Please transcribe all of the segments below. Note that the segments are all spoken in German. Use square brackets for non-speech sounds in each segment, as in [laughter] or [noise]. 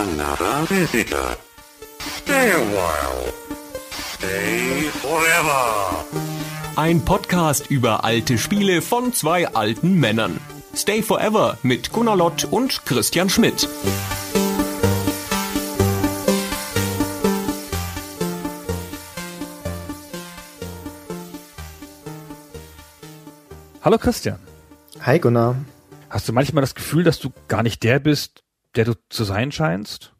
another visitor. Stay a while. Stay forever. Ein Podcast über alte Spiele von zwei alten Männern. Stay Forever mit Gunnar Lott und Christian Schmidt. Hallo Christian. Hi Gunnar. Hast du manchmal das Gefühl, dass du gar nicht der bist, der du zu sein scheinst?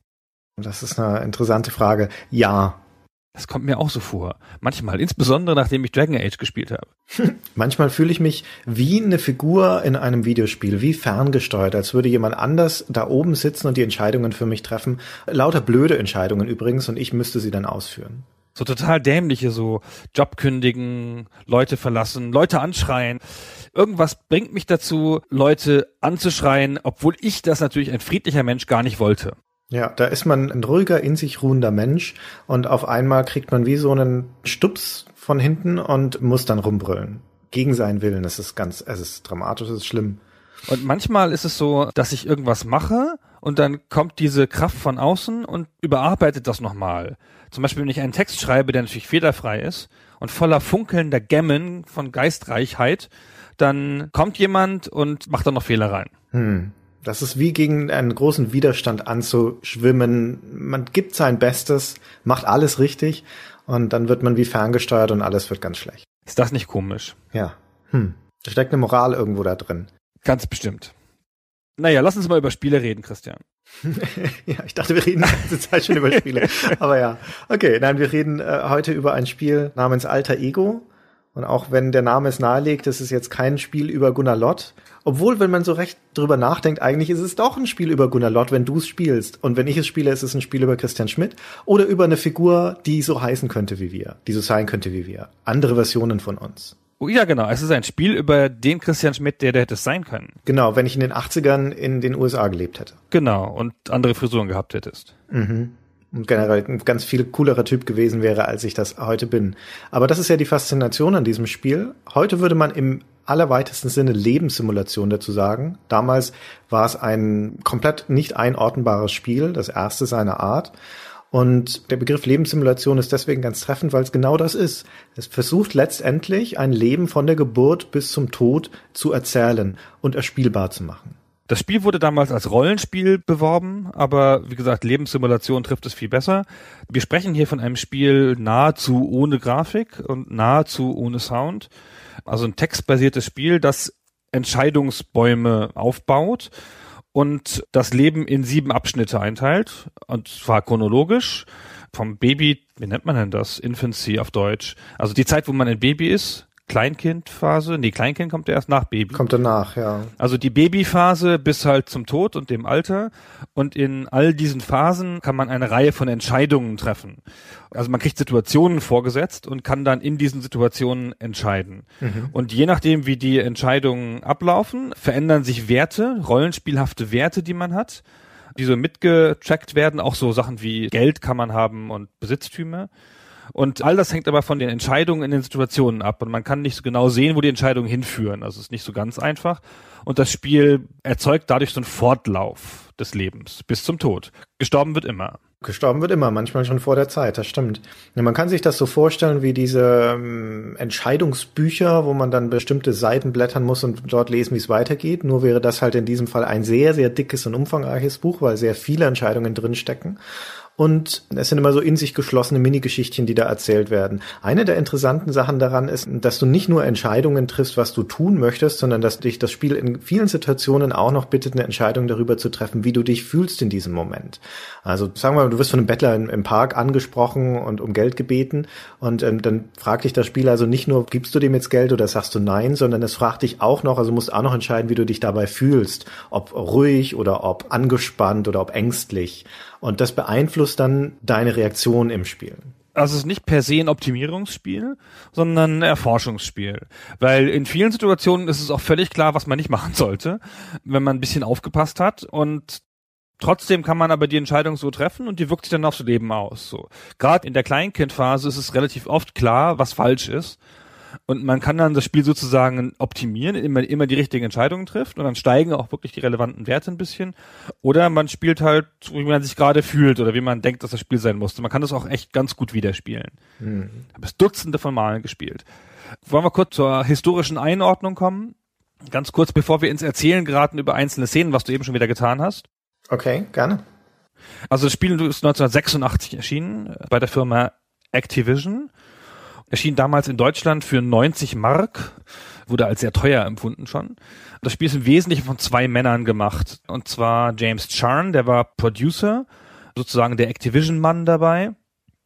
Das ist eine interessante Frage. Ja. Das kommt mir auch so vor. Manchmal, insbesondere nachdem ich Dragon Age gespielt habe. [laughs] Manchmal fühle ich mich wie eine Figur in einem Videospiel, wie ferngesteuert, als würde jemand anders da oben sitzen und die Entscheidungen für mich treffen. Lauter blöde Entscheidungen übrigens und ich müsste sie dann ausführen. So total dämliche, so Job kündigen, Leute verlassen, Leute anschreien. Irgendwas bringt mich dazu, Leute anzuschreien, obwohl ich das natürlich ein friedlicher Mensch gar nicht wollte. Ja, da ist man ein ruhiger, in sich ruhender Mensch und auf einmal kriegt man wie so einen Stups von hinten und muss dann rumbrüllen. Gegen seinen Willen. Es ist ganz, es ist dramatisch, es ist schlimm. Und manchmal ist es so, dass ich irgendwas mache und dann kommt diese Kraft von außen und überarbeitet das nochmal. Zum Beispiel, wenn ich einen Text schreibe, der natürlich fehlerfrei ist und voller funkelnder Gemmen von Geistreichheit, dann kommt jemand und macht da noch Fehler rein. Hm. Das ist wie gegen einen großen Widerstand anzuschwimmen. Man gibt sein Bestes, macht alles richtig und dann wird man wie ferngesteuert und alles wird ganz schlecht. Ist das nicht komisch? Ja. Hm. Da steckt eine Moral irgendwo da drin. Ganz bestimmt. Naja, lass uns mal über Spiele reden, Christian. [laughs] ja, ich dachte, wir reden die ganze Zeit schon über Spiele. Aber ja. Okay, nein, wir reden äh, heute über ein Spiel namens Alter Ego. Und auch wenn der Name es nahelegt, das ist jetzt kein Spiel über Gunnar Lott. Obwohl, wenn man so recht drüber nachdenkt, eigentlich ist es doch ein Spiel über Gunnar Lott, wenn du es spielst. Und wenn ich es spiele, ist es ein Spiel über Christian Schmidt oder über eine Figur, die so heißen könnte wie wir, die so sein könnte wie wir. Andere Versionen von uns. Oh, ja, genau. Es ist ein Spiel über den Christian Schmidt, der der hätte es sein können. Genau, wenn ich in den 80ern in den USA gelebt hätte. Genau, und andere Frisuren gehabt hättest. Mhm und generell ein ganz viel coolerer Typ gewesen wäre, als ich das heute bin. Aber das ist ja die Faszination an diesem Spiel. Heute würde man im allerweitesten Sinne Lebenssimulation dazu sagen. Damals war es ein komplett nicht einordnbares Spiel, das erste seiner Art. Und der Begriff Lebenssimulation ist deswegen ganz treffend, weil es genau das ist. Es versucht letztendlich ein Leben von der Geburt bis zum Tod zu erzählen und erspielbar zu machen. Das Spiel wurde damals als Rollenspiel beworben, aber wie gesagt, Lebenssimulation trifft es viel besser. Wir sprechen hier von einem Spiel nahezu ohne Grafik und nahezu ohne Sound. Also ein textbasiertes Spiel, das Entscheidungsbäume aufbaut und das Leben in sieben Abschnitte einteilt, und zwar chronologisch. Vom Baby, wie nennt man denn das? Infancy auf Deutsch. Also die Zeit, wo man ein Baby ist, Kleinkindphase. Nee, Kleinkind kommt erst nach Baby. Kommt danach, ja. Also die Babyphase bis halt zum Tod und dem Alter. Und in all diesen Phasen kann man eine Reihe von Entscheidungen treffen. Also man kriegt Situationen vorgesetzt und kann dann in diesen Situationen entscheiden. Mhm. Und je nachdem, wie die Entscheidungen ablaufen, verändern sich Werte, rollenspielhafte Werte, die man hat die so mitgetrackt werden, auch so Sachen wie Geld kann man haben und Besitztümer. Und all das hängt aber von den Entscheidungen in den Situationen ab. Und man kann nicht so genau sehen, wo die Entscheidungen hinführen. Also es ist nicht so ganz einfach. Und das Spiel erzeugt dadurch so einen Fortlauf des Lebens bis zum Tod. Gestorben wird immer. Gestorben wird immer, manchmal schon vor der Zeit, das stimmt. Ja, man kann sich das so vorstellen wie diese ähm, Entscheidungsbücher, wo man dann bestimmte Seiten blättern muss und dort lesen, wie es weitergeht. Nur wäre das halt in diesem Fall ein sehr, sehr dickes und umfangreiches Buch, weil sehr viele Entscheidungen drinstecken. Und es sind immer so in sich geschlossene Minigeschichtchen, die da erzählt werden. Eine der interessanten Sachen daran ist, dass du nicht nur Entscheidungen triffst, was du tun möchtest, sondern dass dich das Spiel in vielen Situationen auch noch bittet, eine Entscheidung darüber zu treffen, wie du dich fühlst in diesem Moment. Also sagen wir mal, du wirst von einem Bettler im, Park angesprochen und um Geld gebeten und ähm, dann fragt dich das Spiel also nicht nur, gibst du dem jetzt Geld oder sagst du nein, sondern es fragt dich auch noch, also musst auch noch entscheiden, wie du dich dabei fühlst, ob ruhig oder ob angespannt oder ob ängstlich. Und das beeinflusst dann deine Reaktion im Spiel. Also es ist nicht per se ein Optimierungsspiel, sondern ein Erforschungsspiel. Weil in vielen Situationen ist es auch völlig klar, was man nicht machen sollte, wenn man ein bisschen aufgepasst hat. Und trotzdem kann man aber die Entscheidung so treffen und die wirkt sich dann aufs Leben aus. So. Gerade in der Kleinkindphase ist es relativ oft klar, was falsch ist. Und man kann dann das Spiel sozusagen optimieren, immer, immer die richtigen Entscheidungen trifft und dann steigen auch wirklich die relevanten Werte ein bisschen. Oder man spielt halt, wie man sich gerade fühlt oder wie man denkt, dass das Spiel sein muss. Man kann das auch echt ganz gut widerspielen. Mhm. Ich habe es Dutzende von Malen gespielt. Wollen wir kurz zur historischen Einordnung kommen? Ganz kurz, bevor wir ins Erzählen geraten über einzelne Szenen, was du eben schon wieder getan hast. Okay, gerne. Also das Spiel ist 1986 erschienen äh, bei der Firma Activision. Erschien damals in Deutschland für 90 Mark, wurde als sehr teuer empfunden schon. Das Spiel ist im Wesentlichen von zwei Männern gemacht. Und zwar James Charn, der war Producer, sozusagen der Activision-Mann dabei.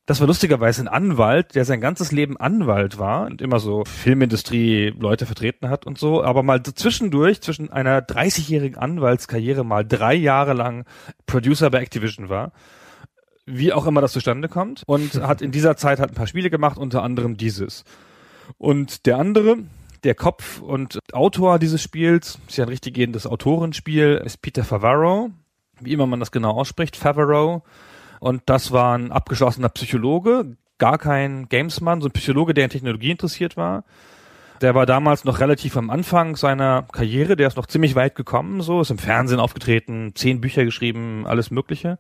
Das war lustigerweise ein Anwalt, der sein ganzes Leben Anwalt war und immer so Filmindustrie Leute vertreten hat und so, aber mal zwischendurch, zwischen einer 30-jährigen Anwaltskarriere mal drei Jahre lang Producer bei Activision war. Wie auch immer das zustande kommt. Und [laughs] hat in dieser Zeit hat ein paar Spiele gemacht, unter anderem dieses. Und der andere, der Kopf und Autor dieses Spiels, ist ja ein richtig gehendes Autorenspiel, ist Peter Favaro. Wie immer man das genau ausspricht, Favaro und das war ein abgeschlossener Psychologe, gar kein Gamesmann, so ein Psychologe, der in Technologie interessiert war. Der war damals noch relativ am Anfang seiner Karriere, der ist noch ziemlich weit gekommen, so, ist im Fernsehen aufgetreten, zehn Bücher geschrieben, alles Mögliche.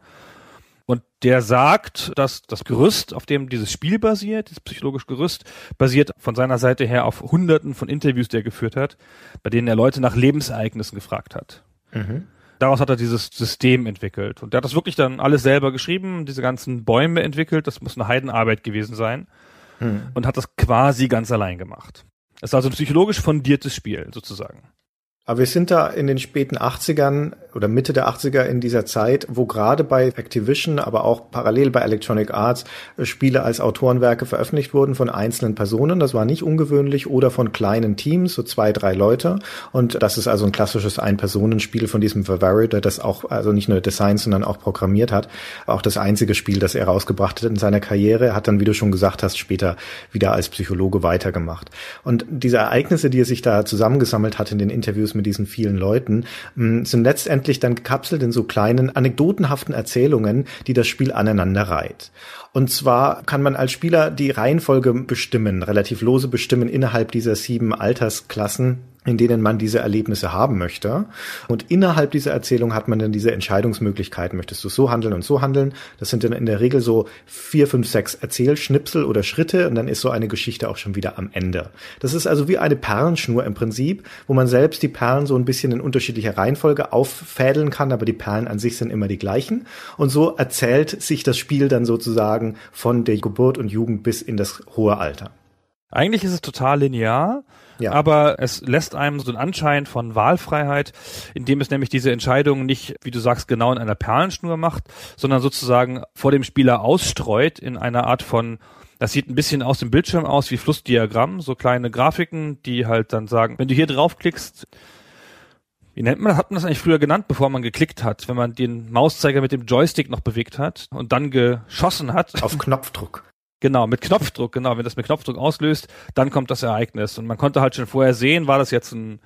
Und der sagt, dass das Gerüst, auf dem dieses Spiel basiert, das psychologische Gerüst, basiert von seiner Seite her auf hunderten von Interviews, die er geführt hat, bei denen er Leute nach Lebensereignissen gefragt hat. Mhm. Daraus hat er dieses System entwickelt. Und der hat das wirklich dann alles selber geschrieben, diese ganzen Bäume entwickelt. Das muss eine Heidenarbeit gewesen sein. Hm. Und hat das quasi ganz allein gemacht. Es ist also ein psychologisch fundiertes Spiel, sozusagen. Aber wir sind da in den späten 80ern oder Mitte der 80er in dieser Zeit, wo gerade bei Activision, aber auch parallel bei Electronic Arts äh, Spiele als Autorenwerke veröffentlicht wurden von einzelnen Personen. Das war nicht ungewöhnlich oder von kleinen Teams, so zwei, drei Leute. Und das ist also ein klassisches Ein-Personen-Spiel von diesem der das auch, also nicht nur designt, sondern auch programmiert hat. Auch das einzige Spiel, das er rausgebracht hat in seiner Karriere, er hat dann, wie du schon gesagt hast, später wieder als Psychologe weitergemacht. Und diese Ereignisse, die er sich da zusammengesammelt hat in den Interviews mit diesen vielen Leuten, mm, sind letztendlich dann gekapselt in so kleinen anekdotenhaften Erzählungen, die das Spiel aneinander reiht. Und zwar kann man als Spieler die Reihenfolge bestimmen, relativ lose bestimmen innerhalb dieser sieben Altersklassen in denen man diese Erlebnisse haben möchte. Und innerhalb dieser Erzählung hat man dann diese Entscheidungsmöglichkeiten. Möchtest du so handeln und so handeln? Das sind dann in der Regel so vier, fünf, sechs Erzählschnipsel oder Schritte und dann ist so eine Geschichte auch schon wieder am Ende. Das ist also wie eine Perlenschnur im Prinzip, wo man selbst die Perlen so ein bisschen in unterschiedlicher Reihenfolge auffädeln kann, aber die Perlen an sich sind immer die gleichen. Und so erzählt sich das Spiel dann sozusagen von der Geburt und Jugend bis in das hohe Alter. Eigentlich ist es total linear. Ja. Aber es lässt einem so einen Anschein von Wahlfreiheit, indem es nämlich diese Entscheidung nicht, wie du sagst, genau in einer Perlenschnur macht, sondern sozusagen vor dem Spieler ausstreut in einer Art von das sieht ein bisschen aus dem Bildschirm aus wie Flussdiagramm, so kleine Grafiken, die halt dann sagen, wenn du hier draufklickst, wie nennt man das? Hat man das eigentlich früher genannt, bevor man geklickt hat, wenn man den Mauszeiger mit dem Joystick noch bewegt hat und dann geschossen hat? Auf Knopfdruck. Genau, mit Knopfdruck, genau. Wenn das mit Knopfdruck auslöst, dann kommt das Ereignis. Und man konnte halt schon vorher sehen, war das jetzt ein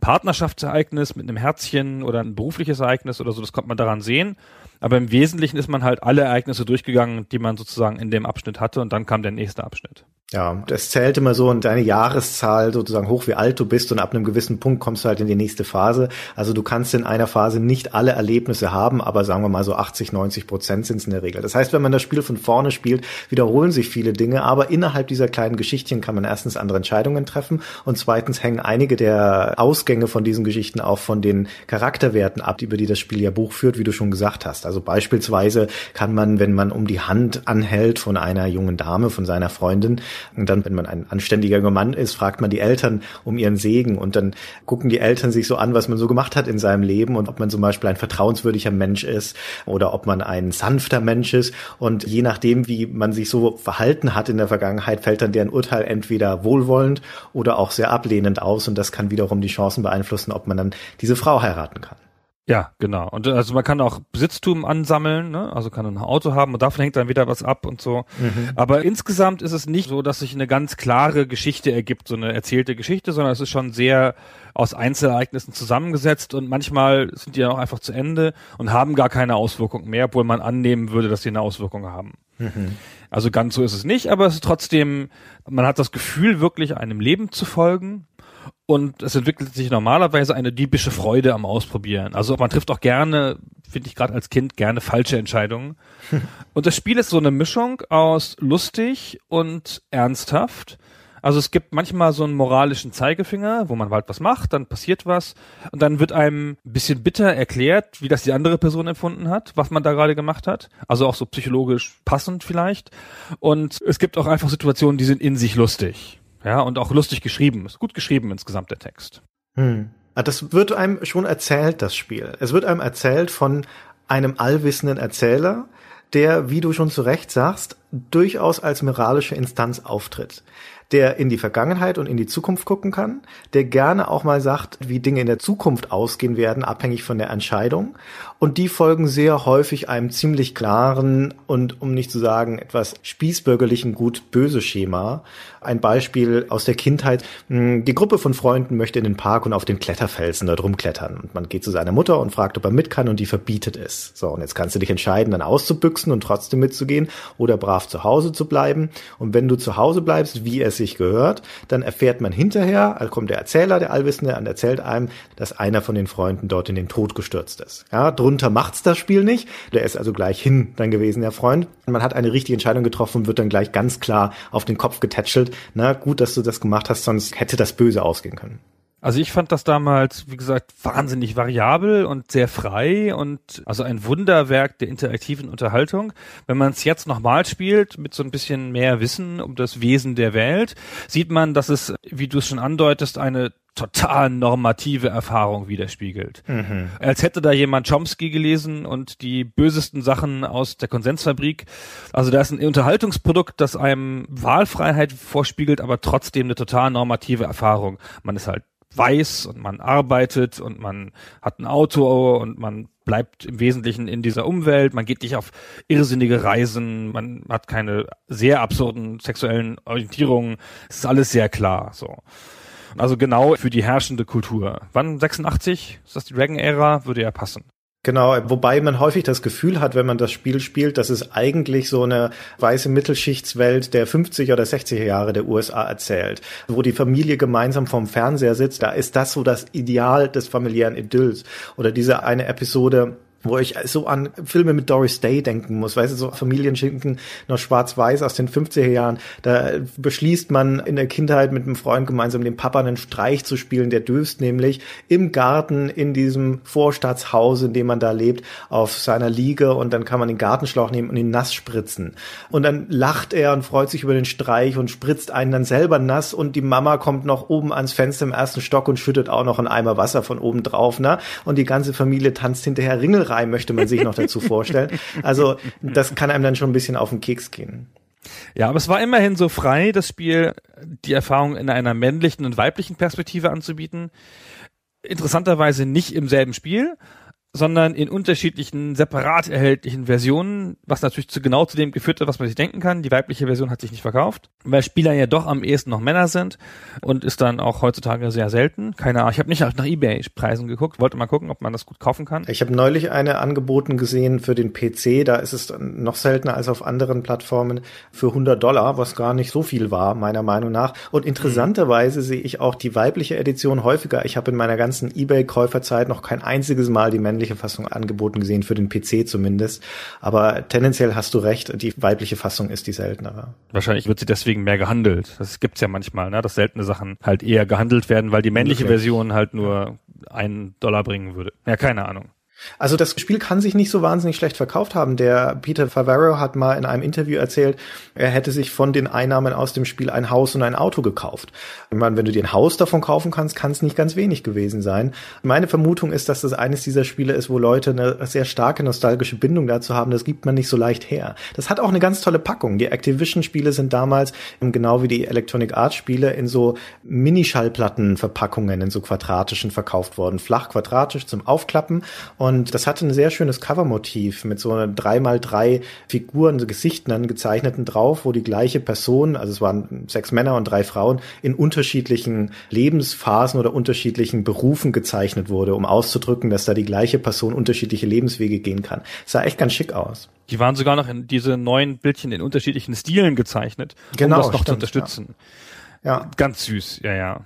Partnerschaftsereignis mit einem Herzchen oder ein berufliches Ereignis oder so, das konnte man daran sehen. Aber im Wesentlichen ist man halt alle Ereignisse durchgegangen, die man sozusagen in dem Abschnitt hatte und dann kam der nächste Abschnitt. Ja, das zählt immer so und deine Jahreszahl sozusagen hoch, wie alt du bist und ab einem gewissen Punkt kommst du halt in die nächste Phase. Also du kannst in einer Phase nicht alle Erlebnisse haben, aber sagen wir mal so 80, 90 Prozent sind es in der Regel. Das heißt, wenn man das Spiel von vorne spielt, wiederholen sich viele Dinge, aber innerhalb dieser kleinen Geschichtchen kann man erstens andere Entscheidungen treffen und zweitens hängen einige der Ausgänge von diesen Geschichten auch von den Charakterwerten ab, über die das Spiel ja Buch führt, wie du schon gesagt hast. Also beispielsweise kann man, wenn man um die Hand anhält von einer jungen Dame, von seiner Freundin, und dann, wenn man ein anständiger Mann ist, fragt man die Eltern um ihren Segen und dann gucken die Eltern sich so an, was man so gemacht hat in seinem Leben und ob man zum Beispiel ein vertrauenswürdiger Mensch ist oder ob man ein sanfter Mensch ist. Und je nachdem, wie man sich so verhalten hat in der Vergangenheit, fällt dann deren Urteil entweder wohlwollend oder auch sehr ablehnend aus. Und das kann wiederum die Chancen beeinflussen, ob man dann diese Frau heiraten kann. Ja, genau. Und also man kann auch Besitztum ansammeln, ne? also kann ein Auto haben und davon hängt dann wieder was ab und so. Mhm. Aber insgesamt ist es nicht so, dass sich eine ganz klare Geschichte ergibt, so eine erzählte Geschichte, sondern es ist schon sehr aus Einzelereignissen zusammengesetzt und manchmal sind die dann auch einfach zu Ende und haben gar keine Auswirkungen mehr, obwohl man annehmen würde, dass sie eine Auswirkung haben. Mhm. Also ganz so ist es nicht, aber es ist trotzdem, man hat das Gefühl, wirklich einem Leben zu folgen. Und es entwickelt sich normalerweise eine diebische Freude am Ausprobieren. Also man trifft auch gerne, finde ich gerade als Kind, gerne falsche Entscheidungen. [laughs] und das Spiel ist so eine Mischung aus lustig und ernsthaft. Also es gibt manchmal so einen moralischen Zeigefinger, wo man halt was macht, dann passiert was und dann wird einem ein bisschen bitter erklärt, wie das die andere Person empfunden hat, was man da gerade gemacht hat. Also auch so psychologisch passend vielleicht. Und es gibt auch einfach Situationen, die sind in sich lustig. Ja, und auch lustig geschrieben. Ist gut geschrieben insgesamt der Text. Hm. Ah, das wird einem schon erzählt, das Spiel. Es wird einem erzählt von einem allwissenden Erzähler, der, wie du schon zu Recht sagst, durchaus als moralische Instanz auftritt der in die Vergangenheit und in die Zukunft gucken kann, der gerne auch mal sagt, wie Dinge in der Zukunft ausgehen werden, abhängig von der Entscheidung. Und die folgen sehr häufig einem ziemlich klaren und, um nicht zu sagen, etwas spießbürgerlichen Gut-Böse Schema. Ein Beispiel aus der Kindheit. Hm, die Gruppe von Freunden möchte in den Park und auf den Kletterfelsen da drum klettern. Und man geht zu seiner Mutter und fragt, ob er mit kann und die verbietet es. So, und jetzt kannst du dich entscheiden, dann auszubüchsen und trotzdem mitzugehen oder brav zu Hause zu bleiben. Und wenn du zu Hause bleibst, wie es sich gehört, dann erfährt man hinterher, also kommt der Erzähler, der Allwissende, und erzählt einem, dass einer von den Freunden dort in den Tod gestürzt ist. Ja, drunter macht's das Spiel nicht. Der ist also gleich hin dann gewesen, der Freund. Und man hat eine richtige Entscheidung getroffen und wird dann gleich ganz klar auf den Kopf getätschelt. Na, gut, dass du das gemacht hast, sonst hätte das böse ausgehen können. Also ich fand das damals, wie gesagt, wahnsinnig variabel und sehr frei und also ein Wunderwerk der interaktiven Unterhaltung. Wenn man es jetzt nochmal spielt, mit so ein bisschen mehr Wissen um das Wesen der Welt, sieht man, dass es, wie du es schon andeutest, eine total normative Erfahrung widerspiegelt. Mhm. Als hätte da jemand Chomsky gelesen und die bösesten Sachen aus der Konsensfabrik. Also da ist ein Unterhaltungsprodukt, das einem Wahlfreiheit vorspiegelt, aber trotzdem eine total normative Erfahrung. Man ist halt weiß und man arbeitet und man hat ein Auto und man bleibt im Wesentlichen in dieser Umwelt, man geht nicht auf irrsinnige Reisen, man hat keine sehr absurden sexuellen Orientierungen, es ist alles sehr klar, so. Also genau für die herrschende Kultur. Wann 86? Ist das die Dragon-Ära? Würde ja passen. Genau, wobei man häufig das Gefühl hat, wenn man das Spiel spielt, dass es eigentlich so eine weiße Mittelschichtswelt der 50er oder 60er Jahre der USA erzählt, wo die Familie gemeinsam vorm Fernseher sitzt. Da ist das so das Ideal des familiären Idylls. Oder diese eine Episode, wo ich so an Filme mit Doris Day denken muss, weißt du, so Familienschinken noch schwarz-weiß aus den 50er Jahren. Da beschließt man in der Kindheit mit einem Freund gemeinsam dem Papa einen Streich zu spielen, der döst nämlich im Garten in diesem Vorstadtshaus, in dem man da lebt, auf seiner Liege und dann kann man den Gartenschlauch nehmen und ihn nass spritzen. Und dann lacht er und freut sich über den Streich und spritzt einen dann selber nass und die Mama kommt noch oben ans Fenster im ersten Stock und schüttet auch noch einen Eimer Wasser von oben drauf, ne? Und die ganze Familie tanzt hinterher Ringelrein Brauerei möchte man sich noch dazu vorstellen. Also das kann einem dann schon ein bisschen auf den Keks gehen. Ja, aber es war immerhin so frei, das Spiel, die Erfahrung in einer männlichen und weiblichen Perspektive anzubieten. Interessanterweise nicht im selben Spiel, sondern in unterschiedlichen separat erhältlichen Versionen, was natürlich zu genau zu dem geführt hat, was man sich denken kann. Die weibliche Version hat sich nicht verkauft, weil Spieler ja doch am ehesten noch Männer sind und ist dann auch heutzutage sehr selten. Keine Ahnung, ich habe nicht nach eBay-Preisen geguckt, wollte mal gucken, ob man das gut kaufen kann. Ich habe neulich eine angeboten gesehen für den PC, da ist es noch seltener als auf anderen Plattformen für 100 Dollar, was gar nicht so viel war, meiner Meinung nach. Und interessanterweise mhm. sehe ich auch die weibliche Edition häufiger. Ich habe in meiner ganzen eBay-Käuferzeit noch kein einziges Mal die männliche männliche Fassung angeboten gesehen, für den PC zumindest. Aber tendenziell hast du recht, die weibliche Fassung ist die seltenere. Wahrscheinlich wird sie deswegen mehr gehandelt. Das gibt's ja manchmal, ne? dass seltene Sachen halt eher gehandelt werden, weil die männliche okay. Version halt nur einen Dollar bringen würde. Ja, keine Ahnung. Also das Spiel kann sich nicht so wahnsinnig schlecht verkauft haben. Der Peter Favaro hat mal in einem Interview erzählt, er hätte sich von den Einnahmen aus dem Spiel ein Haus und ein Auto gekauft. Ich meine, wenn du dir ein Haus davon kaufen kannst, kann es nicht ganz wenig gewesen sein. Meine Vermutung ist, dass das eines dieser Spiele ist, wo Leute eine sehr starke nostalgische Bindung dazu haben. Das gibt man nicht so leicht her. Das hat auch eine ganz tolle Packung. Die Activision-Spiele sind damals, genau wie die Electronic Arts-Spiele, in so Minischallplattenverpackungen, in so quadratischen verkauft worden. Flach quadratisch zum Aufklappen. Und Und das hatte ein sehr schönes Covermotiv mit so einer drei mal drei Figuren, so Gesichtern gezeichneten drauf, wo die gleiche Person, also es waren sechs Männer und drei Frauen, in unterschiedlichen Lebensphasen oder unterschiedlichen Berufen gezeichnet wurde, um auszudrücken, dass da die gleiche Person unterschiedliche Lebenswege gehen kann. Es sah echt ganz schick aus. Die waren sogar noch in diese neuen Bildchen in unterschiedlichen Stilen gezeichnet, genau, um das noch stimmt, zu unterstützen. Ja. ja. Ganz süß, ja, ja.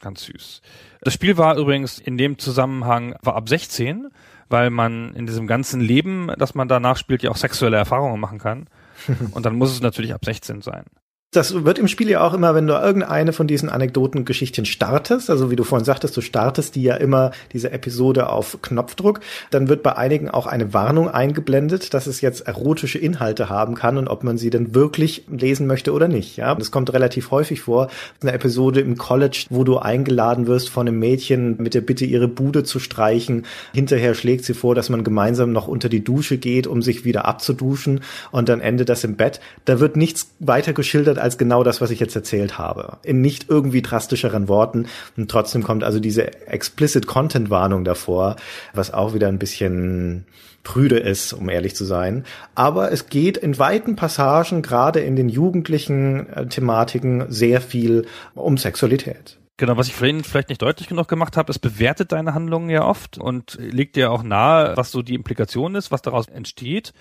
Ganz süß. Das Spiel war übrigens in dem Zusammenhang war ab 16, weil man in diesem ganzen Leben, das man danach spielt, ja auch sexuelle Erfahrungen machen kann. [laughs] Und dann muss es natürlich ab 16 sein. Das wird im Spiel ja auch immer, wenn du irgendeine von diesen Anekdotengeschichten startest, also wie du vorhin sagtest, du startest die ja immer, diese Episode auf Knopfdruck, dann wird bei einigen auch eine Warnung eingeblendet, dass es jetzt erotische Inhalte haben kann und ob man sie denn wirklich lesen möchte oder nicht. Ja, das kommt relativ häufig vor. Eine Episode im College, wo du eingeladen wirst von einem Mädchen mit der Bitte, ihre Bude zu streichen. Hinterher schlägt sie vor, dass man gemeinsam noch unter die Dusche geht, um sich wieder abzuduschen und dann endet das im Bett. Da wird nichts weiter geschildert als genau das, was ich jetzt erzählt habe. In nicht irgendwie drastischeren Worten. Und trotzdem kommt also diese explicit Content Warnung davor, was auch wieder ein bisschen prüde ist, um ehrlich zu sein. Aber es geht in weiten Passagen, gerade in den jugendlichen äh, Thematiken, sehr viel um Sexualität. Genau, was ich vorhin vielleicht nicht deutlich genug gemacht habe, es bewertet deine Handlungen ja oft und legt dir auch nahe, was so die Implikation ist, was daraus entsteht.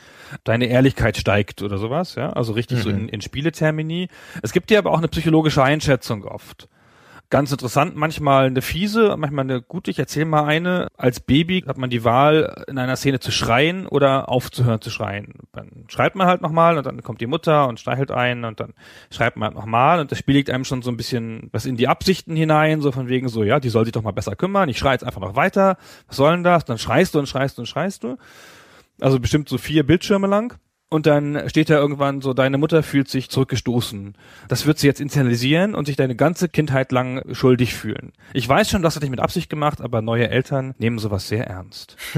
Deine Ehrlichkeit steigt oder sowas, ja, also richtig mhm. so in, in Spieletermini. Es gibt dir aber auch eine psychologische Einschätzung oft ganz interessant, manchmal eine fiese, manchmal eine gute. Ich erzähle mal eine. Als Baby hat man die Wahl, in einer Szene zu schreien oder aufzuhören zu schreien. Dann schreit man halt nochmal und dann kommt die Mutter und streichelt ein und dann schreibt man halt nochmal und das Spiel legt einem schon so ein bisschen was in die Absichten hinein, so von wegen so, ja, die soll sich doch mal besser kümmern. Ich schreie jetzt einfach noch weiter. Was soll denn das? Dann schreist du und schreist du und schreist du. Also bestimmt so vier Bildschirme lang. Und dann steht da irgendwann so, deine Mutter fühlt sich zurückgestoßen. Das wird sie jetzt internalisieren und sich deine ganze Kindheit lang schuldig fühlen. Ich weiß schon, das hat dich mit Absicht gemacht, aber neue Eltern nehmen sowas sehr ernst. [laughs]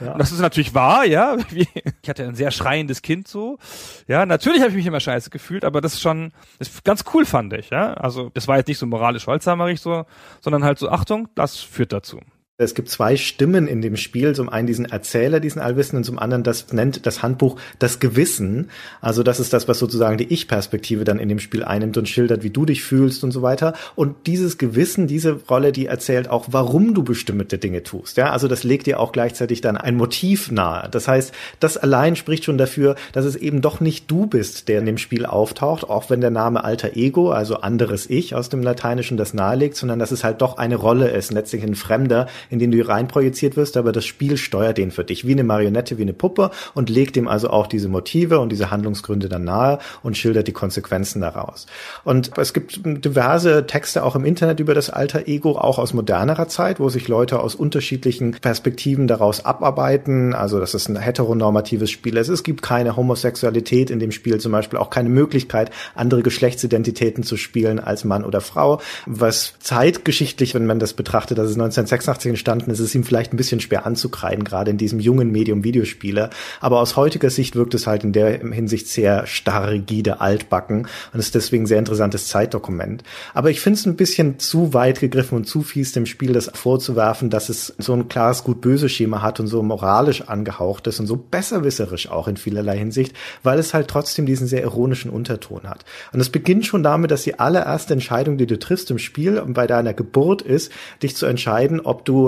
ja. Das ist natürlich wahr, ja. Ich hatte ein sehr schreiendes Kind so. Ja, natürlich habe ich mich immer scheiße gefühlt, aber das ist schon, das ist ganz cool fand ich, ja. Also, das war jetzt nicht so moralisch holzhammerig so, sondern halt so, Achtung, das führt dazu. Es gibt zwei Stimmen in dem Spiel, zum einen diesen Erzähler, diesen Allwissenden, zum anderen das nennt das Handbuch das Gewissen. Also das ist das, was sozusagen die Ich-Perspektive dann in dem Spiel einnimmt und schildert, wie du dich fühlst und so weiter. Und dieses Gewissen, diese Rolle, die erzählt auch, warum du bestimmte Dinge tust. Ja, also das legt dir auch gleichzeitig dann ein Motiv nahe. Das heißt, das allein spricht schon dafür, dass es eben doch nicht du bist, der in dem Spiel auftaucht, auch wenn der Name Alter Ego, also anderes Ich aus dem Lateinischen das nahelegt, sondern dass es halt doch eine Rolle ist, letztlich ein Fremder, in den du reinprojiziert wirst, aber das Spiel steuert den für dich wie eine Marionette, wie eine Puppe und legt ihm also auch diese Motive und diese Handlungsgründe dann nahe und schildert die Konsequenzen daraus. Und es gibt diverse Texte auch im Internet über das alter Ego, auch aus modernerer Zeit, wo sich Leute aus unterschiedlichen Perspektiven daraus abarbeiten. Also, dass es ein heteronormatives Spiel ist. Es gibt keine Homosexualität in dem Spiel, zum Beispiel auch keine Möglichkeit, andere Geschlechtsidentitäten zu spielen als Mann oder Frau, was zeitgeschichtlich, wenn man das betrachtet, dass es 1986 entstanden ist, ist ihm vielleicht ein bisschen schwer anzukreiden, gerade in diesem jungen Medium Videospiele. Aber aus heutiger Sicht wirkt es halt in der Hinsicht sehr starr, rigide, altbacken und ist deswegen sehr interessantes Zeitdokument. Aber ich finde es ein bisschen zu weit gegriffen und zu fies dem Spiel das vorzuwerfen, dass es so ein klares Gut-Böse-Schema hat und so moralisch angehaucht ist und so besserwisserisch auch in vielerlei Hinsicht, weil es halt trotzdem diesen sehr ironischen Unterton hat. Und es beginnt schon damit, dass die allererste Entscheidung, die du triffst im Spiel und bei deiner Geburt ist, dich zu entscheiden, ob du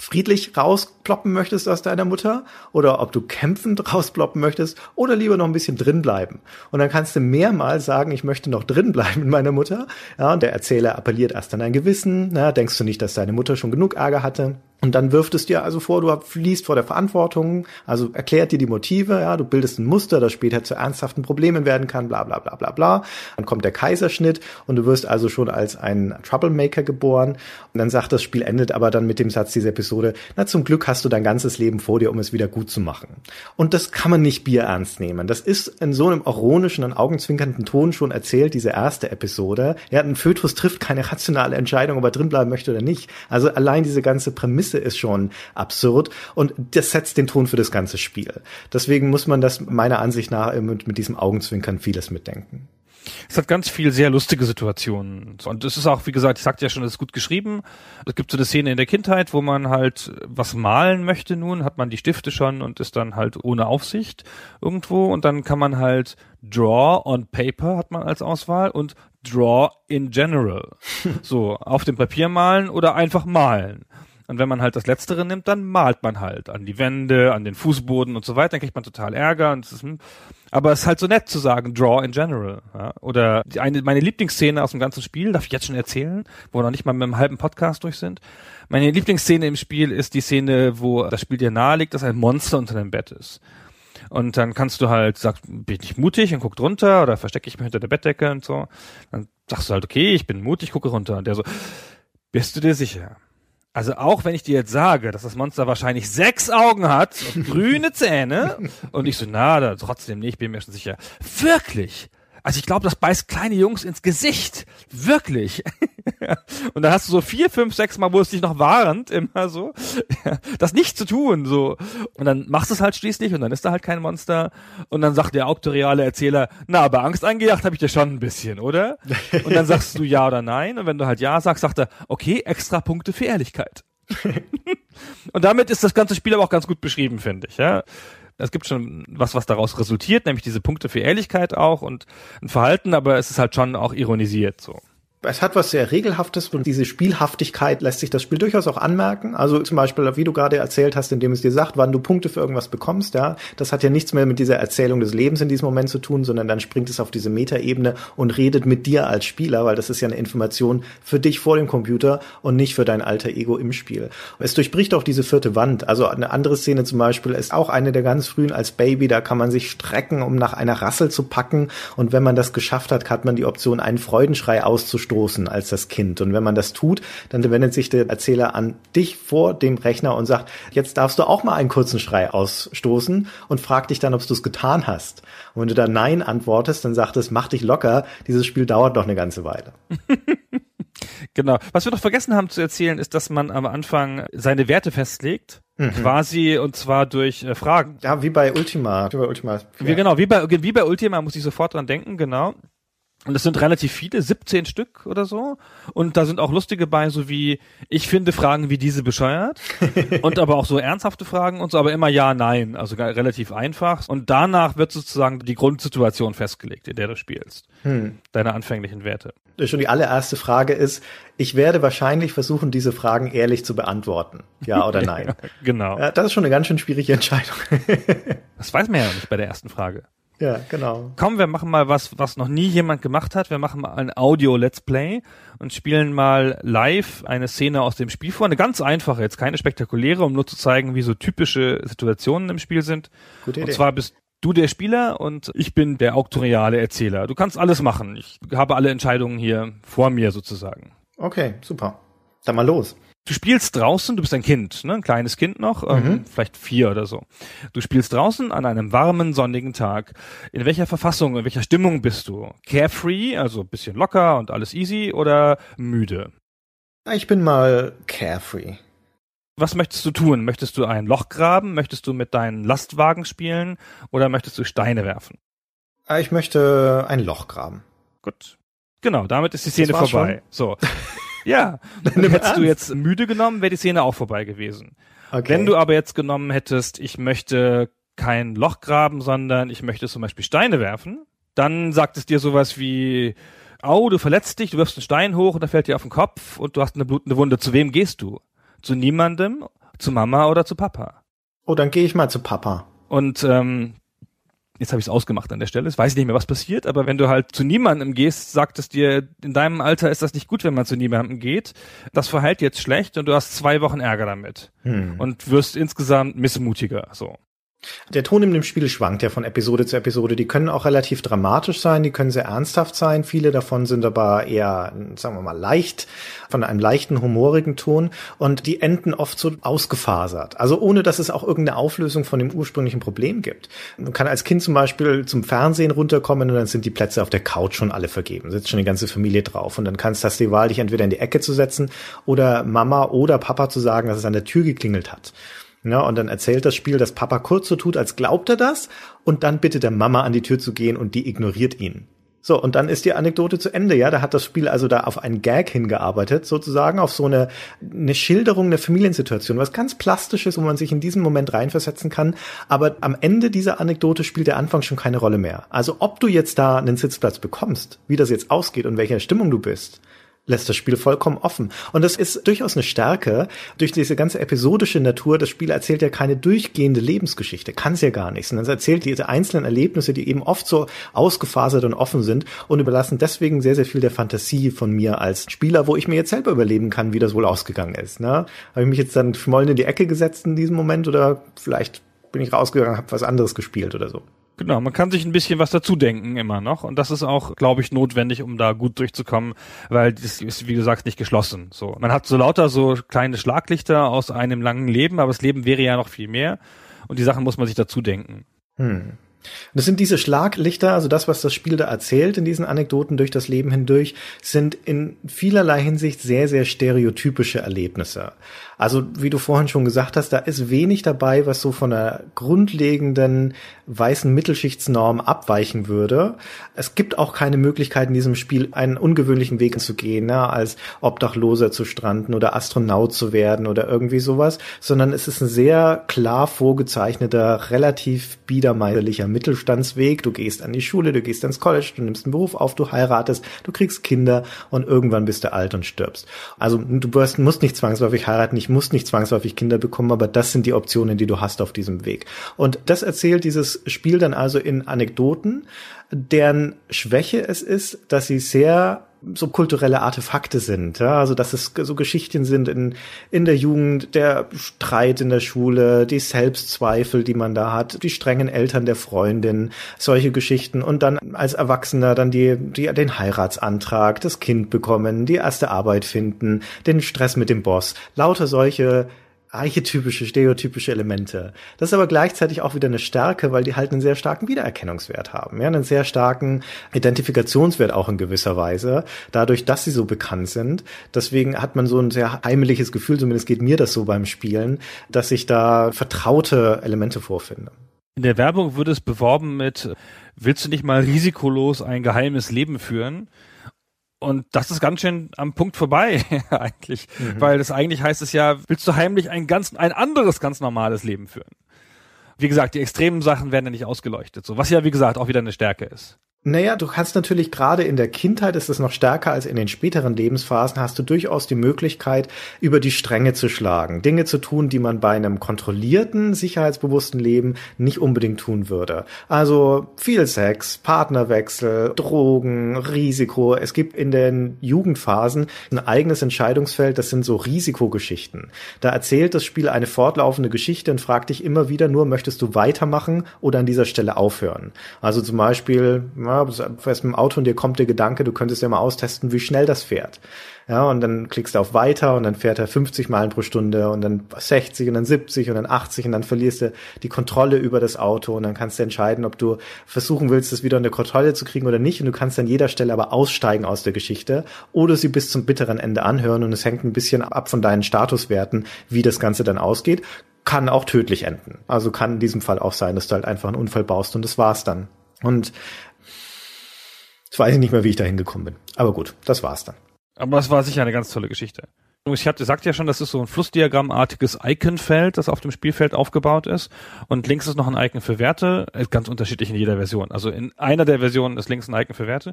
friedlich rausploppen möchtest aus deiner Mutter oder ob du kämpfend [laughs] rausploppen möchtest oder lieber noch ein bisschen drin bleiben. Und dann kannst du mehrmals sagen, ich möchte noch drin bleiben mit meiner Mutter. Ja, und der Erzähler appelliert erst an dein Gewissen. Ja, denkst du nicht, dass deine Mutter schon genug Ärger hatte? Und dann wirft es dir also vor, du fließt vor der Verantwortung, also erklärt dir die Motive, ja, du bildest ein Muster, das später zu ernsthaften Problemen werden kann, bla bla bla bla bla. Dann kommt der Kaiserschnitt und du wirst also schon als ein Troublemaker geboren. Und dann sagt das Spiel endet aber dann mit dem Satz dieser Episode, na zum Glück hast du dein ganzes Leben vor dir, um es wieder gut zu machen. Und das kann man nicht bierernst nehmen. Das ist in so einem ironischen und augenzwinkernden Ton schon erzählt, diese erste Episode. Ja, ein Fötus trifft keine rationale Entscheidung, ob er drinbleiben möchte oder nicht. Also allein diese ganze Prämisse Prämisse ist schon absurd und das setzt den Ton für das ganze Spiel. Deswegen muss man das meiner Ansicht nach mit, mit diesem Augenzwinkern vieles mitdenken. Es hat ganz viel sehr lustige Situationen. Und es ist auch, wie gesagt, ich sagte ja schon, es ist gut geschrieben. Es gibt so eine Szene in der Kindheit, wo man halt was malen möchte nun, hat man die Stifte schon und ist dann halt ohne Aufsicht irgendwo und dann kann man halt Draw on Paper hat man als Auswahl und Draw in General. [laughs] so, auf dem Papier malen oder einfach malen. Und wenn man halt das Letztere nimmt, dann malt man halt an die Wände, an den Fußboden und so weiter. Dann kriegt man total Ärger. Und es ist, hm. aber es ist halt so nett zu sagen, draw in general. Ja? Oder die eine, meine Lieblingsszene aus dem ganzen Spiel, darf ich jetzt schon erzählen, wo wir noch nicht mal mit einem halben Podcast durch sind. Meine Lieblingsszene im Spiel ist die Szene, wo das Spiel dir nahelegt, dass ein Monster unter deinem Bett ist. Und dann kannst du halt, sagst, bin ich mutig und guck drunter oder verstecke ich mich hinter der Bettdecke und so. Dann sagst du halt, okay, ich bin mutig, gucke runter. Und der so, bist du dir sicher? Also auch wenn ich dir jetzt sage, dass das Monster wahrscheinlich sechs Augen hat und grüne Zähne [laughs] und ich so, na, da, trotzdem nicht, bin mir schon sicher. Wirklich? Also ich glaube, das beißt kleine Jungs ins Gesicht. Wirklich. [laughs] und dann hast du so vier, fünf, sechs Mal, wo es dich noch warnt, immer so, [laughs] das nicht zu tun, so. Und dann machst du es halt schließlich und dann ist da halt kein Monster. Und dann sagt der auktoriale Erzähler, na, aber Angst eingedacht habe ich dir schon ein bisschen, oder? [laughs] Und dann sagst du ja oder nein. Und wenn du halt ja sagst, sagt er, okay, extra Punkte für Ehrlichkeit. und damit ist das ganze Spiel aber auch ganz gut beschrieben, finde ich, ja es gibt schon was, was daraus resultiert, nämlich diese Punkte für Ehrlichkeit auch und ein Verhalten, aber es ist halt schon auch ironisiert so es hat was sehr Regelhaftes und diese Spielhaftigkeit lässt sich das Spiel durchaus auch anmerken. Also zum Beispiel, wie du gerade erzählt hast, indem es dir sagt, wann du Punkte für irgendwas bekommst, ja. Das hat ja nichts mehr mit dieser Erzählung des Lebens in diesem Moment zu tun, sondern dann springt es auf diese Metaebene und redet mit dir als Spieler, weil das ist ja eine Information für dich vor dem Computer und nicht für dein alter Ego im Spiel. Es durchbricht auch diese vierte Wand. Also eine andere Szene zum Beispiel ist auch eine der ganz frühen als Baby, da kann man sich strecken, um nach einer Rassel zu packen. Und wenn man das geschafft hat, hat man die Option, einen Freudenschrei auszustoßen stoßen als das Kind. Und wenn man das tut, dann wendet sich der Erzähler an dich vor dem Rechner und sagt, jetzt darfst du auch mal einen kurzen Schrei ausstoßen und fragt dich dann, ob du es getan hast. Und wenn du dann Nein antwortest, dann sagt es, mach dich locker, dieses Spiel dauert noch eine ganze Weile. [laughs] genau. Was wir noch vergessen haben zu erzählen, ist, dass man am Anfang seine Werte festlegt. Mhm. Quasi und zwar durch äh, Fragen. Ja, wie bei Ultima. Wie bei Ultima. Ja. Wie, genau, wie bei, wie bei Ultima muss ich sofort dran denken, genau. Und es sind relativ viele, 17 Stück oder so. Und da sind auch lustige bei, so wie, ich finde Fragen wie diese bescheuert. [laughs] und aber auch so ernsthafte Fragen und so, aber immer ja, nein. Also relativ einfach. Und danach wird sozusagen die Grundsituation festgelegt, in der du spielst. Hm. Deine anfänglichen Werte. Schon die allererste Frage ist, ich werde wahrscheinlich versuchen, diese Fragen ehrlich zu beantworten. Ja oder [laughs] nein? genau. Das ist schon eine ganz schön schwierige Entscheidung. [laughs] das weiß man ja nicht bei der ersten Frage. Ja, genau. Komm, wir machen mal was, was noch nie jemand gemacht hat. Wir machen mal ein Audio-Let's Play und spielen mal live eine Szene aus dem Spiel vor. Eine ganz einfache, jetzt keine spektakuläre, um nur zu zeigen, wie so typische Situationen im Spiel sind. Gute Idee. Und zwar bist du der Spieler und ich bin der auktoriale Erzähler. Du kannst alles machen. Ich habe alle Entscheidungen hier vor mir sozusagen. Okay, super. Dann mal los. Du spielst draußen, du bist ein Kind, ne, ein kleines Kind noch, ähm, mhm. vielleicht vier oder so. Du spielst draußen an einem warmen, sonnigen Tag. In welcher Verfassung, in welcher Stimmung bist du? Carefree, also bisschen locker und alles easy oder müde? Ich bin mal carefree. Was möchtest du tun? Möchtest du ein Loch graben? Möchtest du mit deinen Lastwagen spielen? Oder möchtest du Steine werfen? Ich möchte ein Loch graben. Gut. Genau, damit ist die Szene vorbei. Schon? So. [laughs] Ja, [laughs] hättest du jetzt müde genommen, wäre die Szene auch vorbei gewesen. Okay. Wenn du aber jetzt genommen hättest, ich möchte kein Loch graben, sondern ich möchte zum Beispiel Steine werfen, dann sagt es dir sowas wie, au, du verletzt dich, du wirfst einen Stein hoch und der fällt dir auf den Kopf und du hast eine blutende Wunde. Zu wem gehst du? Zu niemandem, zu Mama oder zu Papa? Oh, dann gehe ich mal zu Papa. Und ähm, jetzt habe ich es ausgemacht an der Stelle, es weiß nicht mehr, was passiert, aber wenn du halt zu niemandem gehst, sagt es dir, in deinem Alter ist das nicht gut, wenn man zu niemandem geht. Das verhält jetzt schlecht und du hast zwei Wochen Ärger damit. Hm. Und wirst insgesamt missmutiger, so. Der Ton in dem Spiel schwankt ja von Episode zu Episode. Die können auch relativ dramatisch sein, die können sehr ernsthaft sein. Viele davon sind aber eher, sagen wir mal, leicht, von einem leichten, humorigen Ton. Und die enden oft so ausgefasert. Also ohne, dass es auch irgendeine Auflösung von dem ursprünglichen Problem gibt. Man kann als Kind zum Beispiel zum Fernsehen runterkommen und dann sind die Plätze auf der Couch schon alle vergeben. Sitzt schon die ganze Familie drauf. Und dann kannst du die Wahl, dich entweder in die Ecke zu setzen oder Mama oder Papa zu sagen, dass es an der Tür geklingelt hat. Ja, und dann erzählt das Spiel, dass Papa kurz so tut, als glaubt er das, und dann bittet er Mama an die Tür zu gehen und die ignoriert ihn. So, und dann ist die Anekdote zu Ende, ja. Da hat das Spiel also da auf einen Gag hingearbeitet, sozusagen, auf so eine, eine Schilderung einer Familiensituation, was ganz Plastisches, wo man sich in diesen Moment reinversetzen kann. Aber am Ende dieser Anekdote spielt der Anfang schon keine Rolle mehr. Also, ob du jetzt da einen Sitzplatz bekommst, wie das jetzt ausgeht und welcher Stimmung du bist, lässt das Spiel vollkommen offen. Und das ist durchaus eine Stärke. Durch diese ganze episodische Natur, das Spiel erzählt ja keine durchgehende Lebensgeschichte. Kann es ja gar nicht. Sondern es erzählt diese einzelnen Erlebnisse, die eben oft so ausgefasert und offen sind und überlassen deswegen sehr, sehr viel der Fantasie von mir als Spieler, wo ich mir jetzt selber überleben kann, wie das wohl ausgegangen ist. Ne? Habe ich mich jetzt dann schmollen in die Ecke gesetzt in diesem Moment oder vielleicht bin ich rausgegangen, habe was anderes gespielt oder so. Genau, man kann sich ein bisschen was dazu denken immer noch und das ist auch, glaube ich, notwendig, um da gut durchzukommen, weil das ist, wie du sagst, nicht geschlossen. So, man hat so lauter so kleine Schlaglichter aus einem langen Leben, aber das Leben wäre ja noch viel mehr und die Sachen muss man sich dazu denken. Hm. Das sind diese Schlaglichter, also das, was das Spiel da erzählt in diesen Anekdoten durch das Leben hindurch, sind in vielerlei Hinsicht sehr, sehr stereotypische Erlebnisse. Also, wie du vorhin schon gesagt hast, da ist wenig dabei, was so von einer grundlegenden weißen Mittelschichtsnorm abweichen würde. Es gibt auch keine Möglichkeit in diesem Spiel, einen ungewöhnlichen Weg zu gehen, ne, als Obdachloser zu stranden oder Astronaut zu werden oder irgendwie sowas, sondern es ist ein sehr klar vorgezeichneter, relativ biedermeierlicher Mittelstandsweg. Du gehst an die Schule, du gehst ins College, du nimmst einen Beruf auf, du heiratest, du kriegst Kinder und irgendwann bist du alt und stirbst. Also du musst nicht zwangsläufig heiraten, ich muss nicht zwangsläufig Kinder bekommen, aber das sind die Optionen, die du hast auf diesem Weg. Und das erzählt dieses Spiel dann also in Anekdoten, deren Schwäche es ist, dass sie sehr so kulturelle Artefakte sind, ja, also dass es so Geschichten sind in in der Jugend, der Streit in der Schule, die Selbstzweifel, die man da hat, die strengen Eltern der Freundin, solche Geschichten. Und dann als Erwachsener dann die die den Heiratsantrag, das Kind bekommen, die erste Arbeit finden, den Stress mit dem Boss, lauter solche archetypische, stereotypische Elemente. Das ist aber gleichzeitig auch wieder eine Stärke, weil die halt einen sehr starken Wiedererkennungswert haben, ja, einen sehr starken Identifikationswert auch in gewisser Weise, dadurch, dass sie so bekannt sind. Deswegen hat man so ein sehr heimliches Gefühl, zumindest geht mir das so beim Spielen, dass ich da vertraute Elemente vorfinde. In der Werbung wird es beworben mit, willst du nicht mal risikolos ein geheimes Leben führen? Und das ist ganz schön am Punkt vorbei, [laughs] eigentlich. Mhm. Weil das eigentlich heißt es ja, willst du heimlich ein ganz, ein anderes ganz normales Leben führen? Wie gesagt, die extremen Sachen werden ja nicht ausgeleuchtet, so. Was ja, wie gesagt, auch wieder eine Stärke ist. Naja, du kannst natürlich gerade in der Kindheit ist es noch stärker als in den späteren Lebensphasen, hast du durchaus die Möglichkeit, über die Stränge zu schlagen. Dinge zu tun, die man bei einem kontrollierten, sicherheitsbewussten Leben nicht unbedingt tun würde. Also viel Sex, Partnerwechsel, Drogen, Risiko. Es gibt in den Jugendphasen ein eigenes Entscheidungsfeld, das sind so Risikogeschichten. Da erzählt das Spiel eine fortlaufende Geschichte und fragt dich immer wieder nur, möchtest du weitermachen oder an dieser Stelle aufhören? Also zum Beispiel, ja, du fährst mit dem Auto und dir kommt der Gedanke, du könntest ja mal austesten, wie schnell das fährt. Ja, und dann klickst du auf weiter und dann fährt er 50 Meilen pro Stunde und dann 60 und dann 70 und dann 80 und dann verlierst du die Kontrolle über das Auto und dann kannst du entscheiden, ob du versuchen willst, es wieder unter Kontrolle zu kriegen oder nicht und du kannst an jeder Stelle aber aussteigen aus der Geschichte oder sie bis zum bitteren Ende anhören und es hängt ein bisschen ab von deinen Statuswerten, wie das Ganze dann ausgeht. Kann auch tödlich enden. Also kann in diesem Fall auch sein, dass du halt einfach einen Unfall baust und das war's dann. Und Jetzt weiß ich nicht mehr, wie ich da hingekommen bin. Aber gut, das war's dann. Aber das war sicher eine ganz tolle Geschichte. Ich hatte gesagt ja schon, das ist so ein Flussdiagrammartiges Iconfeld, das auf dem Spielfeld aufgebaut ist. Und links ist noch ein Icon für Werte, ist ganz unterschiedlich in jeder Version. Also in einer der Versionen ist links ein Icon für Werte.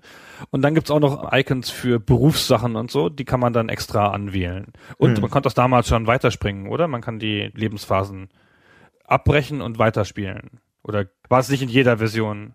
Und dann gibt's auch noch Icons für Berufssachen und so, die kann man dann extra anwählen. Und hm. man konnte das damals schon weiterspringen, oder? Man kann die Lebensphasen abbrechen und weiterspielen. Oder war es nicht in jeder Version?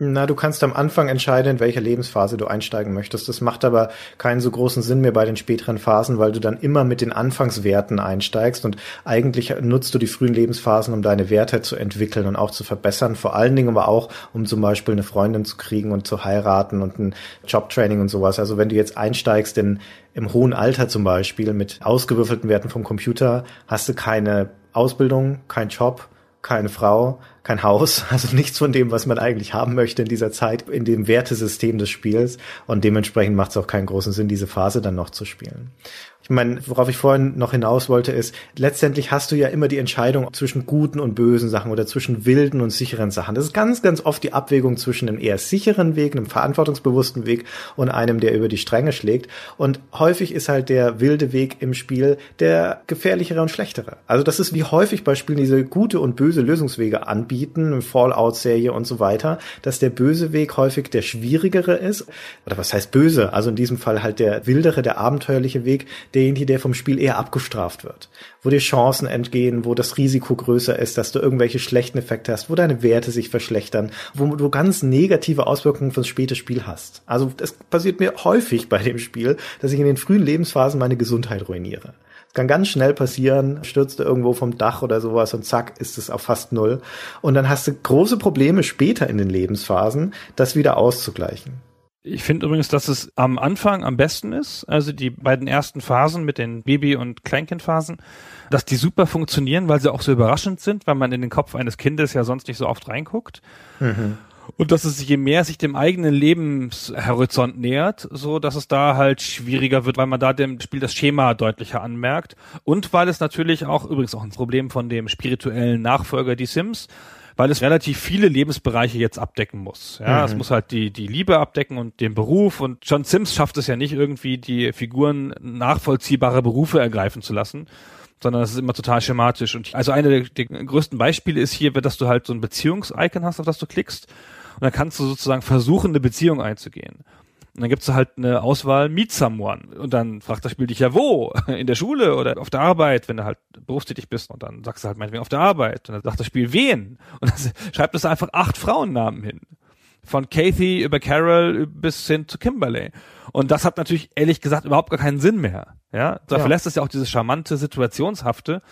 Na, du kannst am Anfang entscheiden, in welcher Lebensphase du einsteigen möchtest. Das macht aber keinen so großen Sinn mehr bei den späteren Phasen, weil du dann immer mit den Anfangswerten einsteigst und eigentlich nutzt du die frühen Lebensphasen, um deine Werte zu entwickeln und auch zu verbessern. Vor allen Dingen aber auch, um zum Beispiel eine Freundin zu kriegen und zu heiraten und ein Jobtraining und sowas. Also wenn du jetzt einsteigst in, im hohen Alter zum Beispiel mit ausgewürfelten Werten vom Computer, hast du keine Ausbildung, kein Job, keine Frau, kein Haus, [laughs] also nichts von dem, was man eigentlich haben möchte in dieser Zeit, in dem Wertesystem des Spiels. Und dementsprechend macht es auch keinen großen Sinn, diese Phase dann noch zu spielen. Ich meine, worauf ich vorhin noch hinaus wollte, ist, letztendlich hast du ja immer die Entscheidung zwischen guten und bösen Sachen oder zwischen wilden und sicheren Sachen. Das ist ganz, ganz oft die Abwägung zwischen einem eher sicheren Weg, einem verantwortungsbewussten Weg und einem, der über die Stränge schlägt. Und häufig ist halt der wilde Weg im Spiel der gefährlichere und schlechtere. Also das ist wie häufig bei Spielen diese gute und böse Lösungswege anbieten, Fallout-Serie und so weiter, dass der böse Weg häufig der schwierigere ist. Oder was heißt böse? Also in diesem Fall halt der wildere, der abenteuerliche Weg, derjenige, der vom Spiel eher abgestraft wird, wo dir Chancen entgehen, wo das Risiko größer ist, dass du irgendwelche schlechten Effekte hast, wo deine Werte sich verschlechtern, wo du ganz negative Auswirkungen fürs späte Spiel hast. Also es passiert mir häufig bei dem Spiel, dass ich in den frühen Lebensphasen meine Gesundheit ruiniere. Es kann ganz schnell passieren, stürzt du irgendwo vom Dach oder sowas und zack, ist es auf fast null. Und dann hast du große Probleme später in den Lebensphasen, das wieder auszugleichen. Ich finde übrigens, dass es am Anfang am besten ist, also die beiden ersten Phasen mit den Baby- und Kleinkindphasen, dass die super funktionieren, weil sie auch so überraschend sind, weil man in den Kopf eines Kindes ja sonst nicht so oft reinguckt. Mhm. Und dass es je mehr sich dem eigenen Lebenshorizont nähert, so dass es da halt schwieriger wird, weil man da dem Spiel das Schema deutlicher anmerkt. Und weil es natürlich auch, übrigens auch ein Problem von dem spirituellen Nachfolger Die Sims, weil es relativ viele Lebensbereiche jetzt abdecken muss. Ja, mhm. es muss halt die, die Liebe abdecken und den Beruf und John Sims schafft es ja nicht irgendwie, die Figuren nachvollziehbare Berufe ergreifen zu lassen sondern es ist immer total schematisch. Und also eine der, der größten Beispiele ist hier, dass du halt so ein Beziehungs-Icon hast, auf das du klickst. Und dann kannst du sozusagen versuchen, eine Beziehung einzugehen. Und dann gibt's halt eine Auswahl Meet Someone. Und dann fragt das Spiel dich ja wo? [laughs] In der Schule oder auf der Arbeit, wenn du halt berufstätig bist. Und dann sagst du halt meinetwegen auf der Arbeit. Und dann sagt das Spiel wen? Und dann [laughs] schreibt es einfach acht Frauennamen hin. Von Kathy über Carol bis hin zu Kimberly. Und das hat natürlich ehrlich gesagt überhaupt gar keinen Sinn mehr. Ja, da ja. verlässt es ja auch diese charmante Situationshafte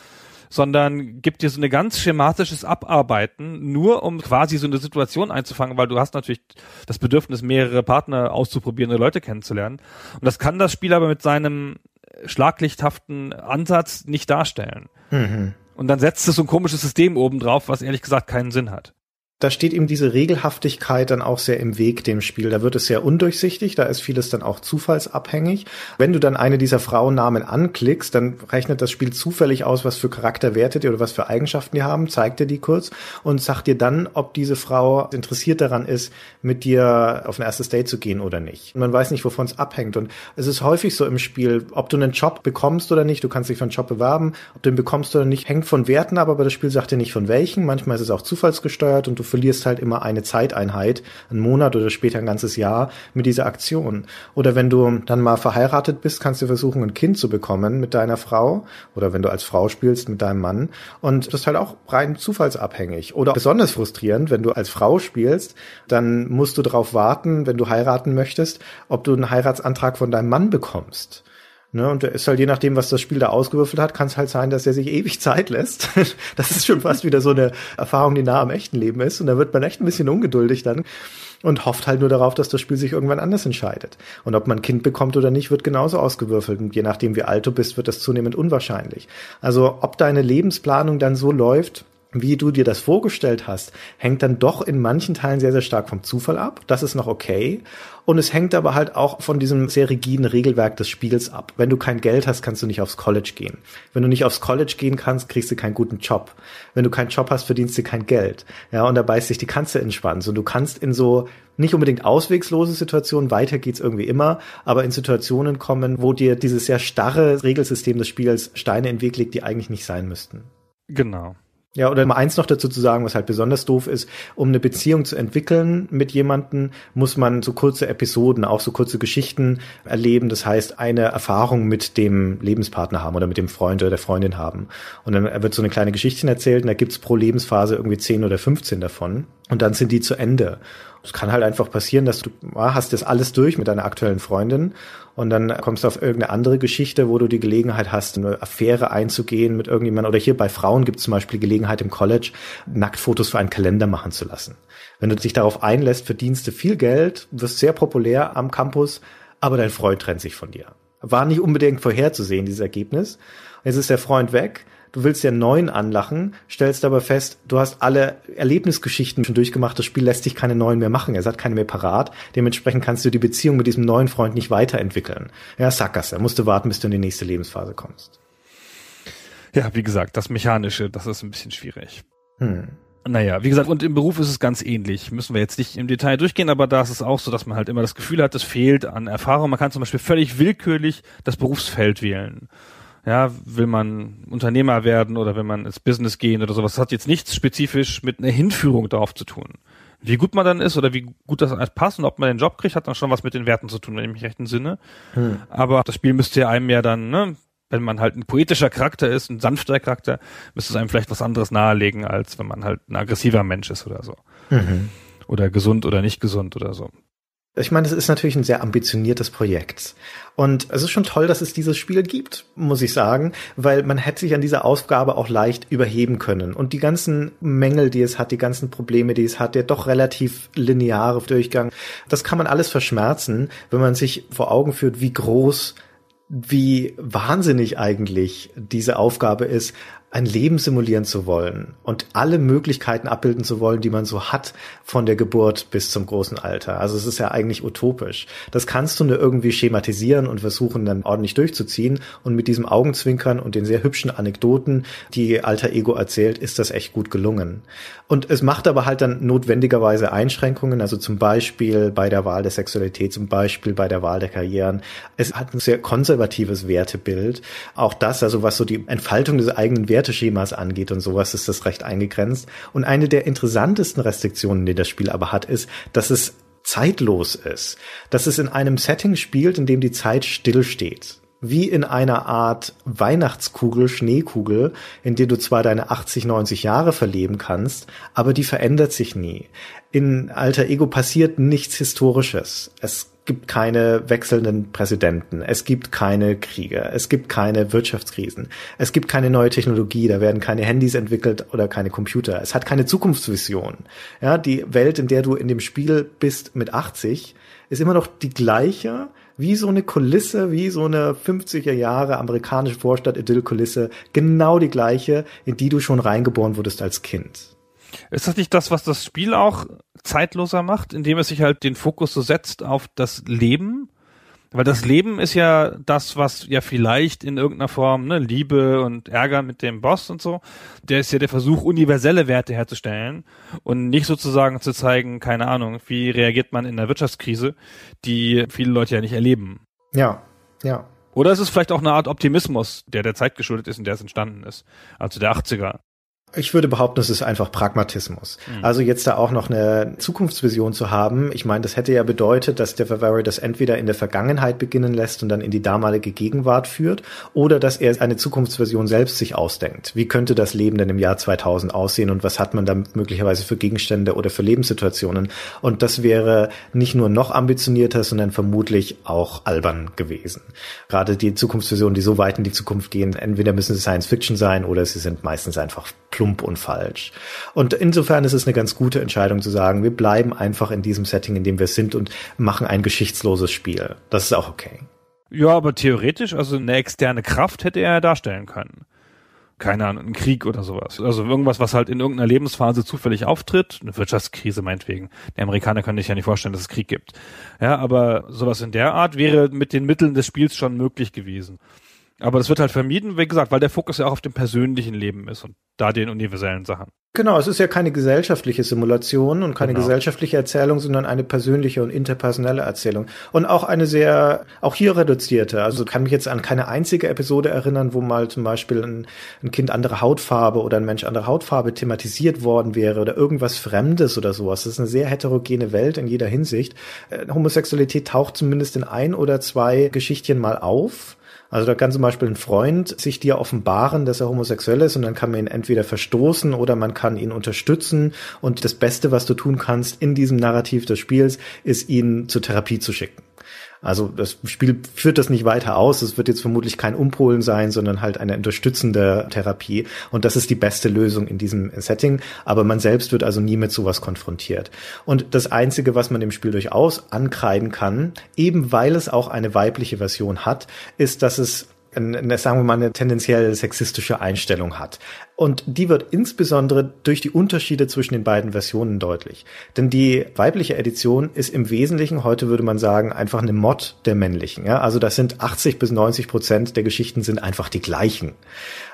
sondern gibt dir so eine ganz schematisches Abarbeiten, nur um quasi so eine Situation einzufangen, weil du hast natürlich das Bedürfnis, mehrere Partner auszuprobieren oder Leute kennenzulernen. Und das kann das Spiel aber mit seinem schlaglichthaften Ansatz nicht darstellen. Mhm. Und dann setzt es so ein komisches System oben drauf, was ehrlich gesagt keinen Sinn hat da steht ihm diese Regelhaftigkeit dann auch sehr im Weg dem Spiel. Da wird es sehr undurchsichtig, da ist vieles dann auch zufallsabhängig. Wenn du dann eine dieser Frauennamen anklickst, dann rechnet das Spiel zufällig aus, was für Charakterwerte die oder was für Eigenschaften die haben, zeigt dir die kurz und sagt dir dann, ob diese Frau interessiert daran ist, mit dir auf ein erstes Date zu gehen oder nicht. Man weiß nicht, wovon es abhängt. Und es ist häufig so im Spiel, ob du einen Job bekommst oder nicht, du kannst dich für einen Job bewerben, ob du ihn bekommst oder nicht, hängt von Werten ab, aber das Spiel sagt dir nicht von welchen. Manchmal ist es auch zufallsgesteuert und du verlierst halt immer eine Zeiteinheit, einen Monat oder später ein ganzes Jahr mit dieser Aktion. Oder wenn du dann mal verheiratet bist, kannst du versuchen, ein Kind zu bekommen mit deiner Frau oder wenn du als Frau spielst mit deinem Mann. Und das ist halt auch rein zufallsabhängig. Oder besonders frustrierend, wenn du als Frau spielst, dann musst du darauf warten, wenn du heiraten möchtest, ob du einen Heiratsantrag von deinem Mann bekommst. Ne, und der ist halt je nachdem, was das Spiel da ausgewürfelt hat, kann es halt sein, dass er sich ewig Zeit lässt. [laughs] das ist schon fast wieder so eine Erfahrung, die nah am echten Leben ist. Und da wird man echt ein bisschen ungeduldig dann und hofft halt nur darauf, dass das Spiel sich irgendwann anders entscheidet. Und ob man ein Kind bekommt oder nicht, wird genauso ausgewürfelt. Und je nachdem, wie alt du bist, wird das zunehmend unwahrscheinlich. Also ob deine Lebensplanung dann so läuft, wie du dir das vorgestellt hast, hängt dann doch in manchen Teilen sehr, sehr stark vom Zufall ab. Das ist noch okay. Und es hängt aber halt auch von diesem sehr rigiden Regelwerk des Spiels ab. Wenn du kein Geld hast, kannst du nicht aufs College gehen. Wenn du nicht aufs College gehen kannst, kriegst du keinen guten Job. Wenn du keinen Job hast, verdienst du kein Geld. Ja, und da beißt sich die Kanze in Schwanz. Und du kannst in so nicht unbedingt auswegslose Situationen, weiter geht's irgendwie immer, aber in Situationen kommen, wo dir dieses sehr starre Regelsystem des Spiels Steine in den Weg legt, die eigentlich nicht sein müssten. Genau. Ja, oder mal eins noch dazu zu sagen, was halt besonders doof ist, um eine Beziehung zu entwickeln mit jemanden, muss man so kurze Episoden, auch so kurze Geschichten erleben. Das heißt, eine Erfahrung mit dem Lebenspartner haben oder mit dem Freund oder der Freundin haben. Und dann wird so eine kleine Geschichte erzählt und da gibt's pro Lebensphase irgendwie 10 oder 15 davon. Und dann sind die zu Ende. Es kann halt einfach passieren, dass du ah, hast das alles durch mit deiner aktuellen Freundin und dann kommst du auf irgendeine andere Geschichte, wo du die Gelegenheit hast, eine Affäre einzugehen mit irgendjemandem. Oder hier bei Frauen gibt es zum Beispiel Gelegenheit im College, Nacktfotos für einen Kalender machen zu lassen. Wenn du dich darauf einlässt, verdienst du viel Geld, wirst sehr populär am Campus, aber dein Freund trennt sich von dir. War nicht unbedingt vorherzusehen, dieses Ergebnis. Jetzt ist der Freund weg, du willst ja neuen anlachen, stellst aber fest, du hast alle Erlebnisgeschichten schon durchgemacht, das Spiel lässt dich keine neuen mehr machen, er hat keine mehr parat, dementsprechend kannst du die Beziehung mit diesem neuen Freund nicht weiterentwickeln. Ja, Sackgasse, musst du warten, bis du in die nächste Lebensphase kommst. Ja, wie gesagt, das Mechanische, das ist ein bisschen schwierig. Hm. Naja, wie gesagt, und im Beruf ist es ganz ähnlich. Müssen wir jetzt nicht im Detail durchgehen, aber da ist es auch so, dass man halt immer das Gefühl hat, es fehlt an Erfahrung. Man kann zum Beispiel völlig willkürlich das Berufsfeld wählen. Ja, will man Unternehmer werden oder will man ins Business gehen oder sowas. Das hat jetzt nichts spezifisch mit einer Hinführung darauf zu tun. Wie gut man dann ist oder wie gut das passt und ob man den Job kriegt, hat dann schon was mit den Werten zu tun, wenn ich mich recht entsinne. Hm. Aber das Spiel müsste ja einem ja dann, ne, wenn man halt ein poetischer Charakter ist, ein sanfter Charakter, müsste es einem vielleicht was anderes nahelegen, als wenn man halt ein aggressiver Mensch ist oder so. Mhm. Oder gesund oder nicht gesund oder so. Ich meine, es ist natürlich ein sehr ambitioniertes Projekt. Und es ist schon toll, dass es dieses Spiel gibt, muss ich sagen, weil man hätte sich an dieser Aufgabe auch leicht überheben können. Und die ganzen Mängel, die es hat, die ganzen Probleme, die es hat, der doch relativ lineare Durchgang, das kann man alles verschmerzen, wenn man sich vor Augen führt, wie groß wie wahnsinnig eigentlich diese Aufgabe ist, ein Leben simulieren zu wollen und alle Möglichkeiten abbilden zu wollen, die man so hat von der Geburt bis zum großen Alter. Also es ist ja eigentlich utopisch. Das kannst du nur irgendwie schematisieren und versuchen dann ordentlich durchzuziehen und mit diesem Augenzwinkern und den sehr hübschen Anekdoten, die Alter Ego erzählt, ist das echt gut gelungen. Und es macht aber halt dann notwendigerweise Einschränkungen, also zum Beispiel bei der Wahl der Sexualität, zum Beispiel bei der Wahl der Karrieren. Es hat ein sehr konservatives Wertebild. Auch das, also was so die Entfaltung des eigenen Wertes Werteschemas angeht und sowas, ist das recht eingegrenzt. Und eine der interessantesten Restriktionen, die das Spiel aber hat, ist, dass es zeitlos ist. Dass es in einem Setting spielt, in dem die Zeit stillsteht wie in einer Art Weihnachtskugel, Schneekugel, in der du zwar deine 80, 90 Jahre verleben kannst, aber die verändert sich nie. In Alter Ego passiert nichts Historisches. Es gibt keine wechselnden Präsidenten, es gibt keine Kriege, es gibt keine Wirtschaftskrisen, es gibt keine neue Technologie, da werden keine Handys entwickelt oder keine Computer. Es hat keine Zukunftsvision. Ja, die Welt, in der du in dem Spiel bist mit 80, ist immer noch die gleiche, wie so eine Kulisse, wie so eine 50er Jahre amerikanische Vorstadt-Idyll-Kulisse, genau die gleiche, in die du schon reingeboren wurdest als Kind. Ist das nicht das, was das Spiel auch zeitloser macht, indem es sich halt den Fokus so setzt auf das Leben? Weil das Leben ist ja das, was ja vielleicht in irgendeiner Form, ne, Liebe und Ärger mit dem Boss und so, der ist ja der Versuch, universelle Werte herzustellen und nicht sozusagen zu zeigen, keine Ahnung, wie reagiert man in einer Wirtschaftskrise, die viele Leute ja nicht erleben. Ja, ja. Oder ist es vielleicht auch eine Art Optimismus, der der Zeit geschuldet ist, in der es entstanden ist, also der 80er. Ich würde behaupten, es ist einfach Pragmatismus. Mhm. Also jetzt da auch noch eine Zukunftsvision zu haben. Ich meine, das hätte ja bedeutet, dass der Favori das entweder in der Vergangenheit beginnen lässt und dann in die damalige Gegenwart führt oder dass er eine Zukunftsversion selbst sich ausdenkt. Wie könnte das Leben denn im Jahr 2000 aussehen und was hat man dann möglicherweise für Gegenstände oder für Lebenssituationen? Und das wäre nicht nur noch ambitionierter, sondern vermutlich auch albern gewesen. Gerade die Zukunftsvisionen, die so weit in die Zukunft gehen, entweder müssen sie Science Fiction sein oder sie sind meistens einfach plump und falsch. Und insofern ist es eine ganz gute Entscheidung zu sagen, wir bleiben einfach in diesem Setting, in dem wir sind und machen ein geschichtsloses Spiel. Das ist auch okay. Ja, aber theoretisch, also eine externe Kraft hätte er darstellen können. Keine Ahnung, ein Krieg oder sowas. Also irgendwas, was halt in irgendeiner Lebensphase zufällig auftritt. Eine Wirtschaftskrise meinetwegen. Die Amerikaner können sich ja nicht vorstellen, dass es Krieg gibt. Ja, aber sowas in der Art wäre mit den Mitteln des Spiels schon möglich gewesen. Aber das wird halt vermieden, wie gesagt, weil der Fokus ja auch auf dem persönlichen Leben ist und da den universellen Sachen. Genau, es ist ja keine gesellschaftliche Simulation und keine genau. gesellschaftliche Erzählung, sondern eine persönliche und interpersonelle Erzählung. Und auch eine sehr, auch hier reduzierte. Also kann mich jetzt an keine einzige Episode erinnern, wo mal zum Beispiel ein, ein Kind andere Hautfarbe oder ein Mensch andere Hautfarbe thematisiert worden wäre oder irgendwas Fremdes oder sowas. Das ist eine sehr heterogene Welt in jeder Hinsicht. Äh, Homosexualität taucht zumindest in ein oder zwei Geschichtchen mal auf also da kann zum Beispiel ein Freund sich dir offenbaren, dass er homosexuell ist und dann kann man ihn entweder verstoßen oder man kann ihn unterstützen und das Beste, was du tun kannst in diesem Narrativ des Spiels, ist ihn zur Therapie zu schicken. Also das Spiel führt das nicht weiter aus. Es wird jetzt vermutlich kein Umpolen sein, sondern halt eine unterstützende Therapie. Und das ist die beste Lösung in diesem Setting. Aber man selbst wird also nie mit sowas konfrontiert. Und das Einzige, was man dem Spiel durchaus ankreiden kann, eben weil es auch eine weibliche Version hat, ist, dass es eine, sagen wir mal, eine tendenziell sexistische Einstellung hat. Und die wird insbesondere durch die Unterschiede zwischen den beiden Versionen deutlich. Denn die weibliche Edition ist im Wesentlichen, heute würde man sagen, einfach eine Mod der männlichen. Ja? Also das sind 80 bis 90 Prozent der Geschichten sind einfach die gleichen.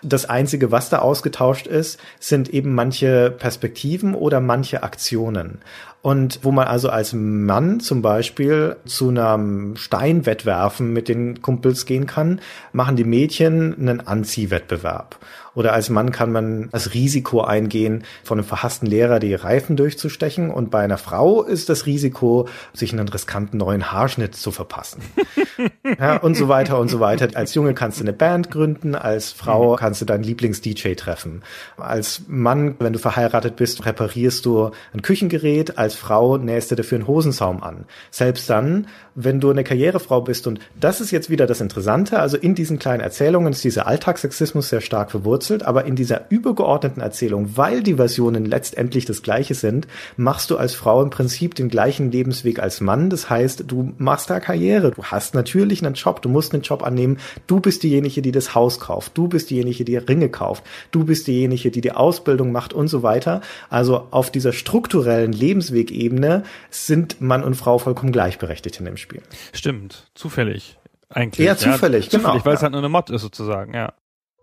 Das Einzige, was da ausgetauscht ist, sind eben manche Perspektiven oder manche Aktionen. Und wo man also als Mann zum Beispiel zu einem Steinwettwerfen mit den Kumpels gehen kann, machen die Mädchen einen Anziehwettbewerb. Oder als Mann kann man das Risiko eingehen, von einem verhassten Lehrer die Reifen durchzustechen. Und bei einer Frau ist das Risiko, sich einen riskanten neuen Haarschnitt zu verpassen. [laughs] ja, und so weiter und so weiter. Als Junge kannst du eine Band gründen, als Frau mhm. kannst du deinen Lieblings-DJ treffen. Als Mann, wenn du verheiratet bist, reparierst du ein Küchengerät. Als Frau nähst du dafür einen Hosensaum an. Selbst dann, wenn du eine Karrierefrau bist. Und das ist jetzt wieder das Interessante. Also in diesen kleinen Erzählungen ist dieser Alltagssexismus sehr stark verwurzelt aber in dieser übergeordneten Erzählung, weil die Versionen letztendlich das gleiche sind, machst du als Frau im Prinzip den gleichen Lebensweg als Mann. Das heißt, du machst da Karriere. Du hast natürlich einen Job. Du musst einen Job annehmen. Du bist diejenige, die das Haus kauft. Du bist diejenige, die Ringe kauft. Du bist diejenige, die die Ausbildung macht und so weiter. Also auf dieser strukturellen Lebenswegebene sind Mann und Frau vollkommen gleichberechtigt in dem Spiel. Stimmt. Zufällig. Eigentlich. Eher zufällig, ja, genau. Zufällig, weil es halt nur eine Mod ist sozusagen, ja.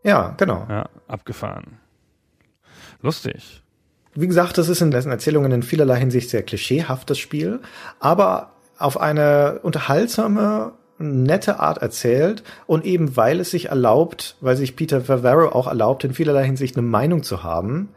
Ja, genau. Ja, abgefahren. Lustig. Wie gesagt, das ist in dessen Erzählungen in vielerlei Hinsicht sehr klischeehaft, das Spiel, aber auf eine unterhaltsame, nette Art erzählt und eben weil es sich erlaubt, weil sich Peter Favaro auch erlaubt, in vielerlei Hinsicht eine Meinung zu haben,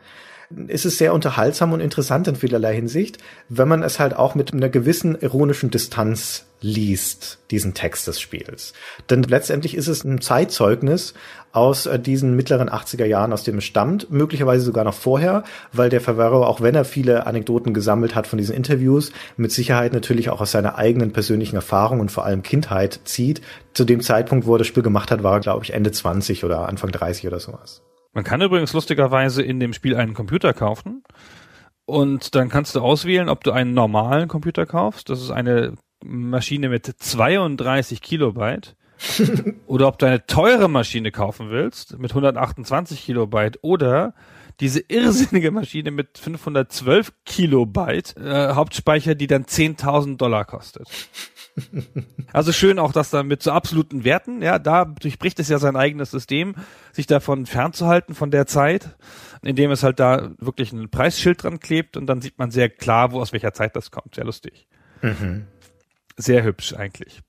ist es sehr unterhaltsam und interessant in vielerlei Hinsicht, wenn man es halt auch mit einer gewissen ironischen Distanz liest, diesen Text des Spiels. Denn letztendlich ist es ein Zeitzeugnis aus äh, diesen mittleren 80er Jahren, aus dem es stammt, möglicherweise sogar noch vorher, weil der Favaro, auch wenn er viele Anekdoten gesammelt hat von diesen Interviews, mit Sicherheit natürlich auch aus seiner eigenen persönlichen Erfahrung und vor allem Kindheit zieht. Zu dem Zeitpunkt, wo er das Spiel gemacht hat, war er, glaube ich, Ende 20 oder Anfang 30 oder sowas. Man kann übrigens lustigerweise in dem Spiel einen Computer kaufen und dann kannst du auswählen, ob du einen normalen Computer kaufst. Das ist eine Maschine mit 32 Kilobyte. [laughs] oder ob du eine teure Maschine kaufen willst mit 128 Kilobyte oder diese irrsinnige Maschine mit 512 Kilobyte äh, Hauptspeicher, die dann 10.000 Dollar kostet. Also schön auch, dass da mit so absoluten Werten, ja, da durchbricht es ja sein eigenes System, sich davon fernzuhalten von der Zeit, indem es halt da wirklich ein Preisschild dran klebt und dann sieht man sehr klar, wo aus welcher Zeit das kommt. Sehr lustig. Mhm. Sehr hübsch eigentlich.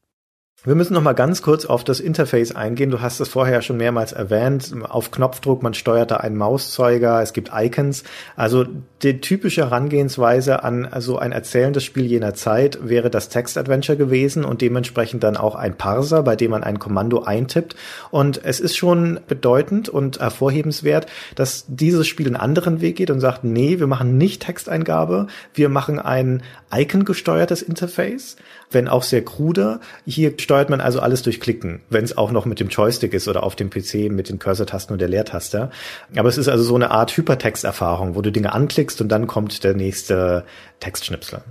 Wir müssen noch mal ganz kurz auf das Interface eingehen. Du hast es vorher schon mehrmals erwähnt. Auf Knopfdruck, man steuert da einen Mauszeuger, es gibt Icons. Also die typische Herangehensweise an so ein erzählendes Spiel jener Zeit wäre das Text-Adventure gewesen und dementsprechend dann auch ein Parser, bei dem man ein Kommando eintippt. Und es ist schon bedeutend und hervorhebenswert, dass dieses Spiel einen anderen Weg geht und sagt, nee, wir machen nicht Texteingabe, wir machen ein Icon-gesteuertes Interface wenn auch sehr krude. Hier steuert man also alles durch Klicken, wenn es auch noch mit dem Joystick ist oder auf dem PC mit den Cursor-Tasten und der Leertaste. Aber es ist also so eine Art Hypertexterfahrung, wo du Dinge anklickst und dann kommt der nächste Textschnipsel.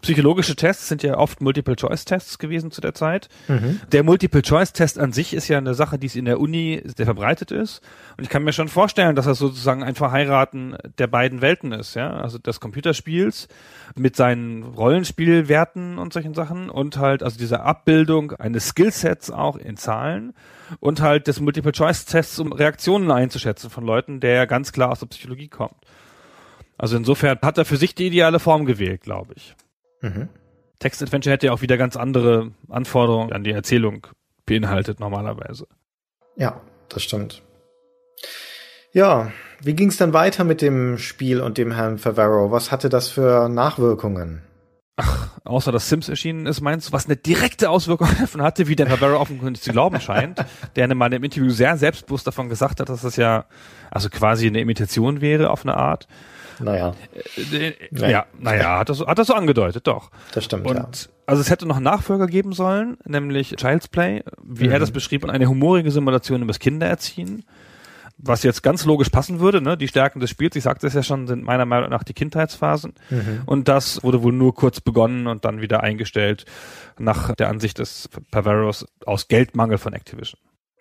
Psychologische Tests sind ja oft Multiple-Choice-Tests gewesen zu der Zeit. Mhm. Der Multiple-Choice-Test an sich ist ja eine Sache, die es in der Uni sehr verbreitet ist. Und ich kann mir schon vorstellen, dass das sozusagen ein Verheiraten der beiden Welten ist, ja. Also des Computerspiels mit seinen Rollenspielwerten und solchen Sachen und halt also diese Abbildung eines Skillsets auch in Zahlen und halt des Multiple-Choice-Tests, um Reaktionen einzuschätzen von Leuten, der ja ganz klar aus der Psychologie kommt. Also insofern hat er für sich die ideale Form gewählt, glaube ich. Mhm. Text-Adventure hätte ja auch wieder ganz andere Anforderungen an die Erzählung beinhaltet normalerweise. Ja, das stimmt. Ja, wie ging es dann weiter mit dem Spiel und dem Herrn Favaro? Was hatte das für Nachwirkungen? Ach, außer dass Sims erschienen ist, meinst du, was eine direkte Auswirkung [laughs] davon hatte, wie der Favaro offenkundig zu glauben scheint, [laughs] der in einem Interview sehr selbstbewusst davon gesagt hat, dass das ja also quasi eine Imitation wäre auf eine Art. Naja. Äh, äh, ja, naja, hat das, hat das so angedeutet, doch. Das stimmt, und, ja. Also es hätte noch einen Nachfolger geben sollen, nämlich Child's Play, wie mhm. er das beschrieb, und eine humorige Simulation über das Kindererziehen. Was jetzt ganz logisch passen würde, ne? Die Stärken des Spiels, ich sagte es ja schon, sind meiner Meinung nach die Kindheitsphasen. Mhm. Und das wurde wohl nur kurz begonnen und dann wieder eingestellt nach der Ansicht des Pavaros aus Geldmangel von Activision.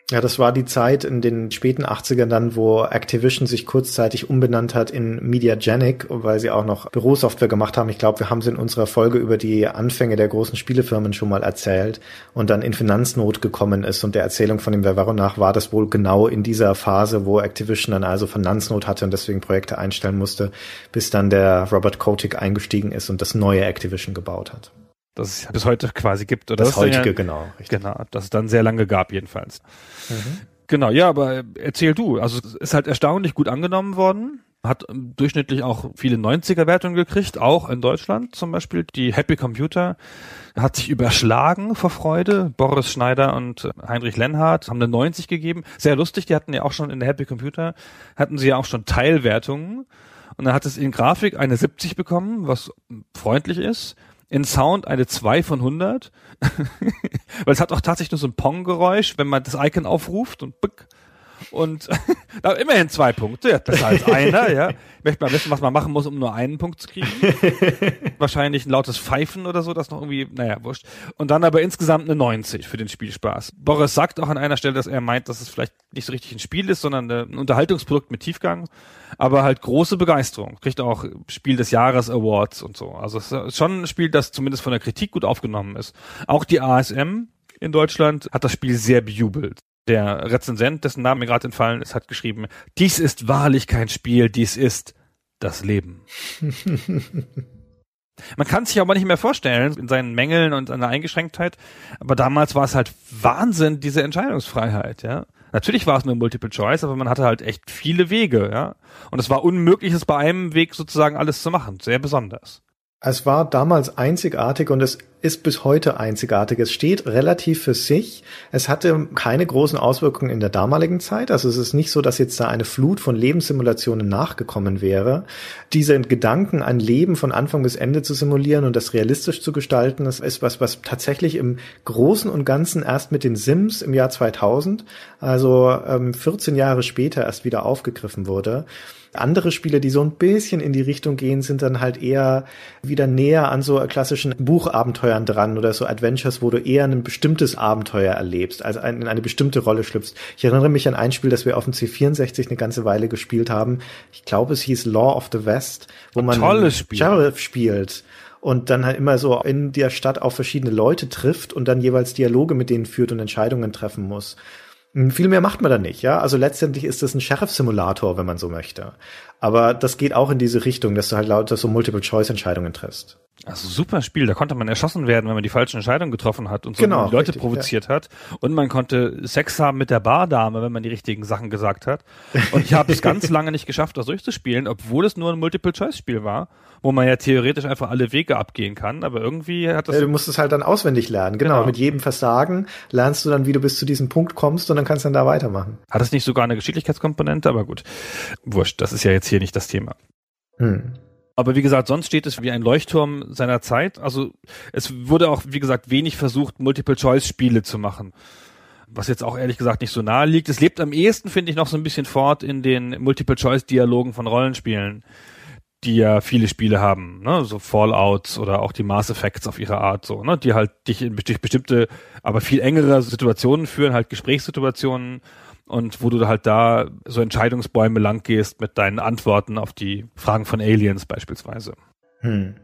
Ja, das war die Zeit in den späten 80ern dann, wo Activision sich kurzzeitig umbenannt hat in Mediagenic, weil sie auch noch Bürosoftware gemacht haben. Ich glaube, wir haben es in unserer Folge über die Anfänge der großen Spielefirmen schon mal erzählt und dann in Finanznot gekommen ist. Und der Erzählung von dem Vervaro nach war das wohl genau in dieser Phase, wo Activision dann also Finanznot hatte und deswegen Projekte einstellen musste, bis dann der Robert Kotick eingestiegen ist und das neue Activision gebaut hat das es bis heute quasi gibt. Oder das, das heutige, ja, genau. Richtig. Genau, das es dann sehr lange gab jedenfalls. Mhm. Genau, ja, aber erzähl du. Also es ist halt erstaunlich gut angenommen worden. Hat durchschnittlich auch viele 90er-Wertungen gekriegt, auch in Deutschland zum Beispiel. Die Happy Computer hat sich überschlagen vor Freude. Boris Schneider und Heinrich Lenhardt haben eine 90 gegeben. Sehr lustig, die hatten ja auch schon in der Happy Computer, hatten sie ja auch schon Teilwertungen. Und dann hat es in Grafik eine 70 bekommen, was freundlich ist in Sound eine 2 von 100. [laughs] Weil es hat auch tatsächlich nur so ein Pong-Geräusch, wenn man das Icon aufruft und bück. Und [laughs] immerhin zwei Punkte, ja, besser als einer, ja. Ich möchte mal wissen, was man machen muss, um nur einen Punkt zu kriegen. [laughs] Wahrscheinlich ein lautes Pfeifen oder so, das noch irgendwie, naja, wurscht. Und dann aber insgesamt eine 90 für den Spielspaß. Boris sagt auch an einer Stelle, dass er meint, dass es vielleicht nicht so richtig ein Spiel ist, sondern ein Unterhaltungsprodukt mit Tiefgang, aber halt große Begeisterung. Kriegt auch Spiel des Jahres Awards und so. Also es ist schon ein Spiel, das zumindest von der Kritik gut aufgenommen ist. Auch die ASM in Deutschland hat das Spiel sehr bejubelt. Der Rezensent, dessen Name mir gerade entfallen ist, hat geschrieben, dies ist wahrlich kein Spiel, dies ist das Leben. [laughs] Man kann sich aber nicht mehr vorstellen, in seinen Mängeln und seiner Eingeschränktheit, aber damals war es halt Wahnsinn, diese Entscheidungsfreiheit, ja. Natürlich war es nur Multiple Choice, aber man hatte halt echt viele Wege, ja. Und es war unmöglich, es bei einem Weg sozusagen alles zu machen. Sehr besonders. Es war damals einzigartig und es ist bis heute einzigartig. Es steht relativ für sich. Es hatte keine großen Auswirkungen in der damaligen Zeit. Also es ist nicht so, dass jetzt da eine Flut von Lebenssimulationen nachgekommen wäre. Diese Gedanken, ein Leben von Anfang bis Ende zu simulieren und das realistisch zu gestalten, das ist was, was tatsächlich im Großen und Ganzen erst mit den Sims im Jahr 2000, also ähm, 14 Jahre später erst wieder aufgegriffen wurde. Andere Spiele, die so ein bisschen in die Richtung gehen, sind dann halt eher wieder näher an so klassischen Buchabenteuern dran oder so Adventures, wo du eher ein bestimmtes Abenteuer erlebst, also in eine bestimmte Rolle schlüpfst. Ich erinnere mich an ein Spiel, das wir auf dem C64 eine ganze Weile gespielt haben. Ich glaube, es hieß Law of the West, wo man Tolles Spiel. Sheriff spielt und dann halt immer so in der Stadt auf verschiedene Leute trifft und dann jeweils Dialoge mit denen führt und Entscheidungen treffen muss. Hm, viel mehr macht man da nicht, ja. Also letztendlich ist das ein Sheriff-Simulator, wenn man so möchte. Aber das geht auch in diese Richtung, dass du halt lauter so Multiple-Choice-Entscheidungen triffst. Also super Spiel, da konnte man erschossen werden, wenn man die falschen Entscheidungen getroffen hat und so genau, die Leute richtig, provoziert ja. hat. Und man konnte Sex haben mit der Bardame, wenn man die richtigen Sachen gesagt hat. Und ich habe es ganz [laughs] lange nicht geschafft, das durchzuspielen, obwohl es nur ein Multiple-Choice-Spiel war wo man ja theoretisch einfach alle Wege abgehen kann, aber irgendwie hat das. Ja, du musst es halt dann auswendig lernen, genau. genau. Mit jedem Versagen lernst du dann, wie du bis zu diesem Punkt kommst und dann kannst du dann da weitermachen. Hat es nicht sogar eine Geschicklichkeitskomponente, aber gut. Wurscht, das ist ja jetzt hier nicht das Thema. Hm. Aber wie gesagt, sonst steht es wie ein Leuchtturm seiner Zeit. Also es wurde auch, wie gesagt, wenig versucht, Multiple-Choice-Spiele zu machen was jetzt auch ehrlich gesagt nicht so nahe liegt. Es lebt am ehesten, finde ich, noch so ein bisschen fort in den Multiple-Choice-Dialogen von Rollenspielen die ja viele Spiele haben, ne? so Fallouts oder auch die Mass Effects auf ihre Art, so, ne? die halt dich in bestimmte, aber viel engere Situationen führen, halt Gesprächssituationen und wo du halt da so Entscheidungsbäume lang gehst mit deinen Antworten auf die Fragen von Aliens beispielsweise. Hm.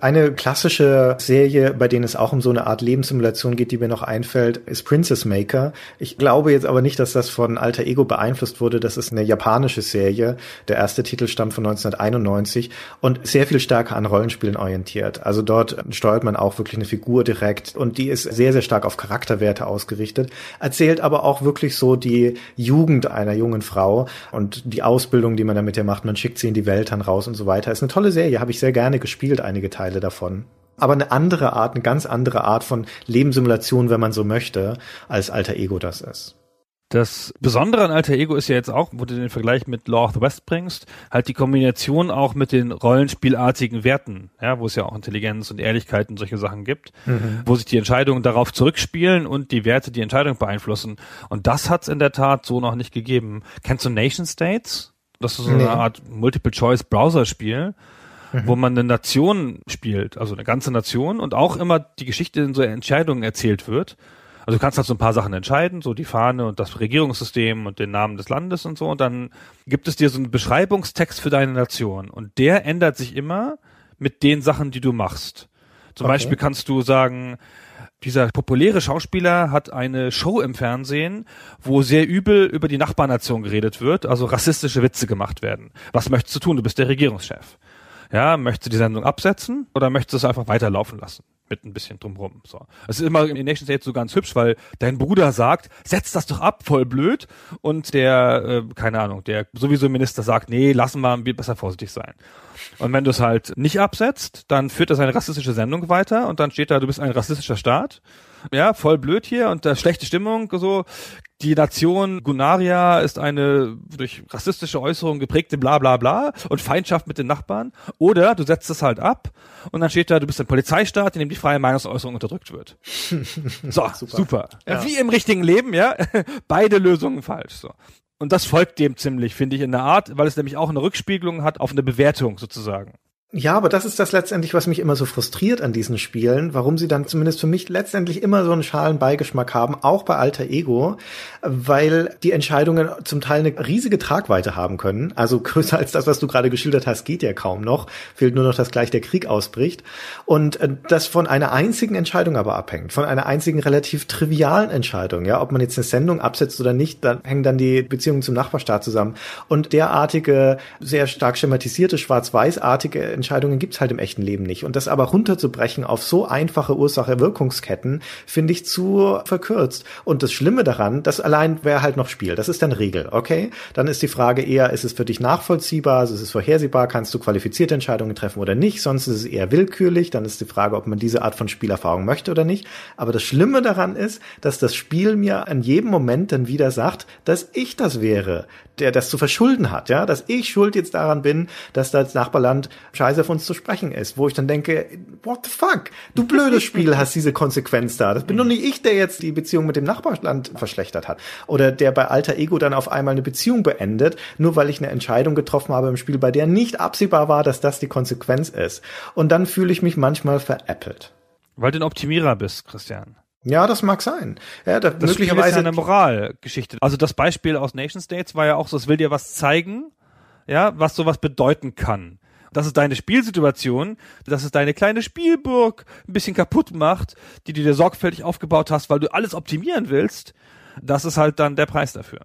Eine klassische Serie, bei denen es auch um so eine Art Lebenssimulation geht, die mir noch einfällt, ist Princess Maker. Ich glaube jetzt aber nicht, dass das von Alter Ego beeinflusst wurde. Das ist eine japanische Serie. Der erste Titel stammt von 1991 und sehr viel stärker an Rollenspielen orientiert. Also dort steuert man auch wirklich eine Figur direkt und die ist sehr, sehr stark auf Charakterwerte ausgerichtet. Erzählt aber auch wirklich so die Jugend einer jungen Frau und die Ausbildung, die man damit ja macht. Man schickt sie in die Welt dann raus und so weiter. Ist eine tolle Serie, habe ich sehr gerne gespielt, einige Teile. Teile davon. Aber eine andere Art, eine ganz andere Art von Lebenssimulation, wenn man so möchte, als Alter Ego das ist. Das Besondere an Alter Ego ist ja jetzt auch, wo du den Vergleich mit Law of the West bringst, halt die Kombination auch mit den rollenspielartigen Werten, ja, wo es ja auch Intelligenz und Ehrlichkeit und solche Sachen gibt, mhm. wo sich die Entscheidungen darauf zurückspielen und die Werte die Entscheidung beeinflussen. Und das hat es in der Tat so noch nicht gegeben. Kennst du Nation States? Das ist so nee. eine Art Multiple-Choice-Browser-Spiel mhm. wo man eine Nation spielt, also eine ganze Nation und auch immer die Geschichte in so Entscheidungen erzählt wird. Also du kannst halt so ein paar Sachen entscheiden, so die Fahne und das Regierungssystem und den Namen des Landes und so. Und dann gibt es dir so einen Beschreibungstext für deine Nation. Und der ändert sich immer mit den Sachen, die du machst. Zum Okay. Beispiel kannst du sagen, dieser populäre Schauspieler hat eine Show im Fernsehen, wo sehr übel über die Nachbarnation geredet wird, also rassistische Witze gemacht werden. Was möchtest du tun? Du bist der Regierungschef. Ja, möchtest du die Sendung absetzen oder möchtest du es einfach weiterlaufen lassen? Mit ein bisschen drumrum. So. Es ist immer in Nation State so ganz hübsch, weil dein Bruder sagt, setz das doch ab, voll blöd. Und der, äh, keine Ahnung, der sowieso Minister sagt, nee, lassen wir, wir besser vorsichtig sein. Und wenn du es halt nicht absetzt, dann führt er seine rassistische Sendung weiter und dann steht da, du bist ein rassistischer Staat. Ja, voll blöd hier und da schlechte Stimmung, so. Die Nation Gunaria ist eine durch rassistische Äußerungen geprägte bla bla bla und Feindschaft mit den Nachbarn. Oder du setzt es halt ab und dann steht da, du bist ein Polizeistaat, in dem die freie Meinungsäußerung unterdrückt wird. [laughs] So, super. Ja. Wie im richtigen Leben, ja. [laughs] Beide Lösungen falsch. So. Und das folgt dem ziemlich, finde ich, in der Art, weil es nämlich auch eine Rückspiegelung hat auf eine Bewertung sozusagen. Ja, aber das ist das letztendlich, was mich immer so frustriert an diesen Spielen, warum sie dann zumindest für mich letztendlich immer so einen schalen Beigeschmack haben, auch bei Alter Ego, weil die Entscheidungen zum Teil eine riesige Tragweite haben können. Also größer als das, was du gerade geschildert hast, geht ja kaum noch. Fehlt nur noch, dass gleich der Krieg ausbricht. Und äh, das von einer einzigen Entscheidung aber abhängt, von einer einzigen relativ trivialen Entscheidung. Ja, ob man jetzt eine Sendung absetzt oder nicht, dann hängen dann die Beziehungen zum Nachbarstaat zusammen. Und derartige, sehr stark schematisierte, schwarz-weiß-artige Entscheidungen gibt's halt im echten Leben nicht. Und das aber runterzubrechen auf so einfache Ursache-Wirkungsketten, finde ich zu verkürzt. Und das Schlimme daran, das allein wäre halt noch Spiel. Das ist dann Regel, okay? Dann ist die Frage eher, ist es für dich nachvollziehbar, ist es vorhersehbar, kannst du qualifizierte Entscheidungen treffen oder nicht? Sonst ist es eher willkürlich. Dann ist die Frage, ob man diese Art von Spielerfahrung möchte oder nicht. Aber das Schlimme daran ist, dass das Spiel mir an jedem Moment dann wieder sagt, dass ich das wäre, der das zu verschulden hat, ja, dass ich schuld jetzt daran bin, dass das Nachbarland scheiße auf uns zu sprechen ist, wo ich dann denke, what the fuck? Du blödes Spiel hast diese Konsequenz da. Das bin doch nicht ich, der jetzt die Beziehung mit dem Nachbarland verschlechtert hat. Oder der bei Alter Ego dann auf einmal eine Beziehung beendet, nur weil ich eine Entscheidung getroffen habe im Spiel, bei der nicht absehbar war, dass das die Konsequenz ist. Und dann fühle ich mich manchmal veräppelt. Weil du ein Optimierer bist, Christian. Ja, das mag sein. Ja, da Das möglicherweise ist ja eine Moralgeschichte. Also das Beispiel aus Nation States war ja auch so, es will dir was zeigen, ja, was sowas bedeuten kann. Das ist deine Spielsituation, dass es deine kleine Spielburg ein bisschen kaputt macht, die du dir sorgfältig aufgebaut hast, weil du alles optimieren willst. Das ist halt dann der Preis dafür.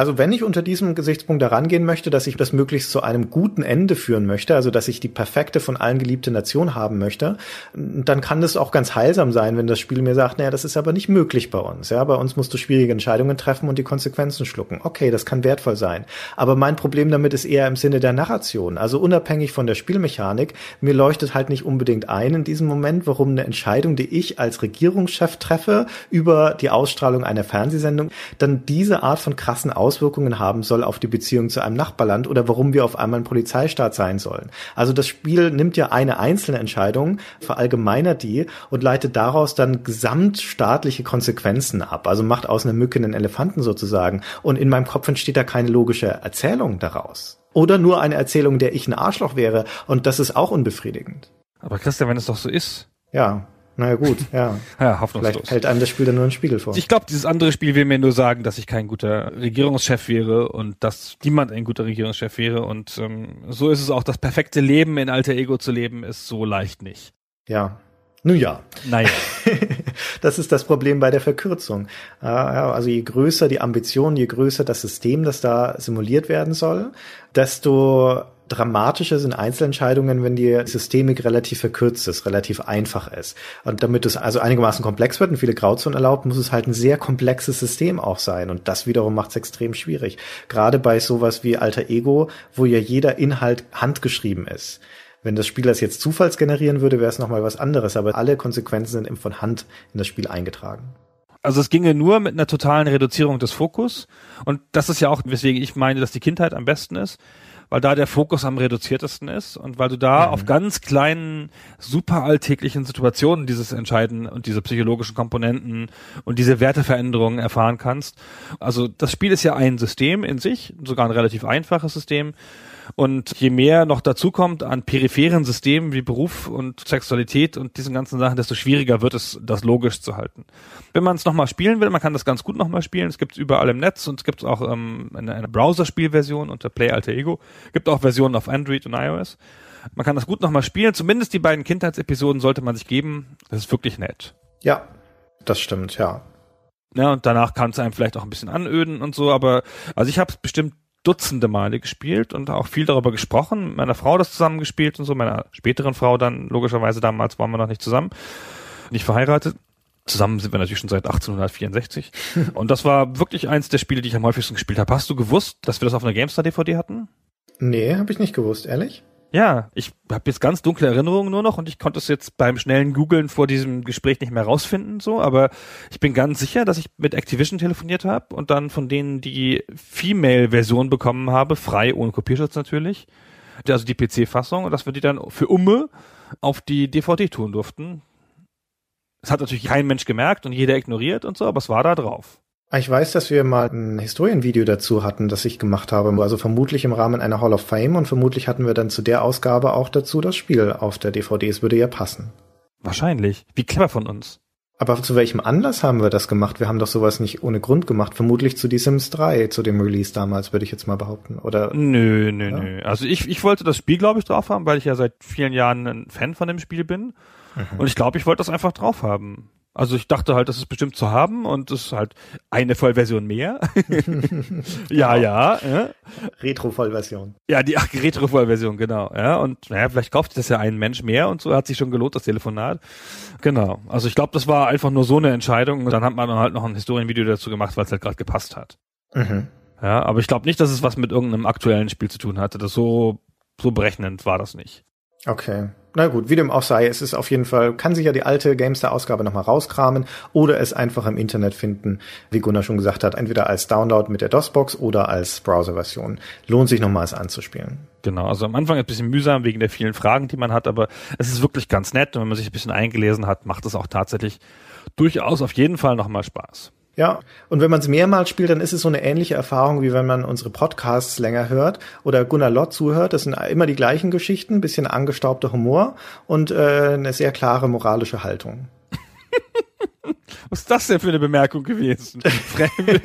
Also wenn ich unter diesem Gesichtspunkt herangehen möchte, dass ich das möglichst zu einem guten Ende führen möchte, also dass ich die perfekte von allen geliebte Nation haben möchte, dann kann das auch ganz heilsam sein, wenn das Spiel mir sagt, naja, das ist aber nicht möglich bei uns. Ja, bei uns musst du schwierige Entscheidungen treffen und die Konsequenzen schlucken. Okay, das kann wertvoll sein. Aber mein Problem damit ist eher im Sinne der Narration. Also unabhängig von der Spielmechanik, mir leuchtet halt nicht unbedingt ein in diesem Moment, warum eine Entscheidung, die ich als Regierungschef treffe über die Ausstrahlung einer Fernsehsendung, dann diese Art von krassen Auswirkungen haben soll auf die Beziehung zu einem Nachbarland oder warum wir auf einmal ein Polizeistaat sein sollen. Also das Spiel nimmt ja eine einzelne Entscheidung, verallgemeinert die und leitet daraus dann gesamtstaatliche Konsequenzen ab. Also macht aus einer Mücke einen Elefanten sozusagen. Und in meinem Kopf entsteht da keine logische Erzählung daraus. Oder nur eine Erzählung, der ich ein Arschloch wäre. Und das ist auch unbefriedigend. Aber Christian, wenn es doch so ist. Ja, naja gut, ja. [laughs] Ja, hoffnungslos. Vielleicht hält einem das Spiel dann nur einen Spiegel vor. Ich glaube, dieses andere Spiel will mir nur sagen, dass ich kein guter Regierungschef wäre und dass niemand ein guter Regierungschef wäre. Und ähm, so ist es auch, das perfekte Leben in alter Ego zu leben, ist so leicht nicht. Ja. Nun ja. Naja. [laughs] das ist das Problem bei der Verkürzung. Äh, Also je größer die Ambition, je größer das System, das da simuliert werden soll, desto dramatischer sind Einzelentscheidungen, wenn die Systemik relativ verkürzt ist, relativ einfach ist. Und damit es also einigermaßen komplex wird und viele Grauzonen erlaubt, muss es halt ein sehr komplexes System auch sein. Und das wiederum macht es extrem schwierig. Gerade bei sowas wie Alter Ego, wo ja jeder Inhalt handgeschrieben ist. Wenn das Spiel das jetzt zufallsgenerieren würde, wäre es nochmal was anderes, aber alle Konsequenzen sind eben von Hand in das Spiel eingetragen. Also es ginge nur mit einer totalen Reduzierung des Fokus. Und das ist ja auch, weswegen ich meine, dass die Kindheit am besten ist. Weil da der Fokus am reduziertesten ist und weil du da mhm. auf ganz kleinen, super alltäglichen Situationen dieses Entscheiden und diese psychologischen Komponenten und diese Werteveränderungen erfahren kannst. Also das Spiel ist ja ein System in sich, sogar ein relativ einfaches System. Und je mehr noch dazukommt an peripheren Systemen wie Beruf und Sexualität und diesen ganzen Sachen, desto schwieriger wird es, das logisch zu halten. Wenn man es nochmal spielen will, man kann das ganz gut nochmal spielen. Es gibt überall im Netz und es gibt auch ähm, eine, eine Browser-Spielversion unter Play Alter Ego. Gibt auch Versionen auf Android und iOS. Man kann das gut nochmal spielen. Zumindest die beiden Kindheitsepisoden sollte man sich geben. Das ist wirklich nett. Ja, das stimmt, ja. Ja, und danach kann es einem vielleicht auch ein bisschen anöden und so, aber also ich habe es bestimmt Dutzende Male gespielt und auch viel darüber gesprochen. Mit meiner Frau das zusammen gespielt und so, meiner späteren Frau dann, logischerweise damals waren wir noch nicht zusammen, nicht verheiratet. Zusammen sind wir natürlich schon seit 1864. [laughs] und das war wirklich eins der Spiele, die ich am häufigsten gespielt habe. Hast du gewusst, dass wir das auf einer GameStar-DVD hatten? Nee, habe ich nicht gewusst, ehrlich? Ja, ich habe jetzt ganz dunkle Erinnerungen nur noch und ich konnte es jetzt beim schnellen Googlen vor diesem Gespräch nicht mehr rausfinden, so, aber ich bin ganz sicher, dass ich mit Activision telefoniert habe und dann von denen die Female-Version bekommen habe, frei, ohne Kopierschutz natürlich, also die PC-Fassung, und dass wir die dann für Umme auf die DVD tun durften. Das hat natürlich kein Mensch gemerkt und jeder ignoriert und so, aber es war da drauf. Ah, ich weiß, dass wir mal ein Historienvideo dazu hatten, das ich gemacht habe, also vermutlich im Rahmen einer Hall of Fame und vermutlich hatten wir dann zu der Ausgabe auch dazu das Spiel auf der DVD. Es würde ja passen. Wahrscheinlich. Wie clever von uns. Aber zu welchem Anlass haben wir das gemacht? Wir haben doch sowas nicht ohne Grund gemacht. Vermutlich zu die Sims 3, zu dem Release damals, würde ich jetzt mal behaupten. Oder? Nö, nö, ja? nö. Also ich, ich wollte das Spiel, glaube ich, drauf haben, weil ich ja seit vielen Jahren ein Fan von dem Spiel bin. Mhm. Und ich glaube, ich wollte das einfach drauf haben. Also ich dachte halt, das ist bestimmt zu haben und es ist halt eine Vollversion mehr. [laughs] ja, ja, ja. Retro-Vollversion. Ja, die Retro-Vollversion, genau. Ja, und naja, vielleicht kauft das ja ein Mensch mehr und so hat sich schon gelohnt, das Telefonat. Genau. Also ich glaube, das war einfach nur so eine Entscheidung und dann hat man halt noch ein Historienvideo dazu gemacht, weil es halt gerade gepasst hat. Mhm. Ja, aber ich glaube nicht, dass es was mit irgendeinem aktuellen Spiel zu tun hatte. Das so, so berechnend war das nicht. Okay. Na gut, wie dem auch sei, es ist auf jeden Fall, kann sich ja die alte Gamestar-Ausgabe nochmal rauskramen oder es einfach im Internet finden, wie Gunnar schon gesagt hat, entweder als Download mit der DOS-Box oder als Browser-Version. Lohnt sich nochmals anzuspielen. Genau, also am Anfang ein bisschen mühsam wegen der vielen Fragen, die man hat, aber es ist wirklich ganz nett und wenn man sich ein bisschen eingelesen hat, macht es auch tatsächlich durchaus auf jeden Fall nochmal Spaß. Ja, und wenn man es mehrmals spielt, dann ist es so eine ähnliche Erfahrung, wie wenn man unsere Podcasts länger hört oder Gunnar Lott zuhört. Das sind immer die gleichen Geschichten, bisschen angestaubter Humor und äh, eine sehr klare moralische Haltung. [laughs] Was ist das denn für eine Bemerkung gewesen?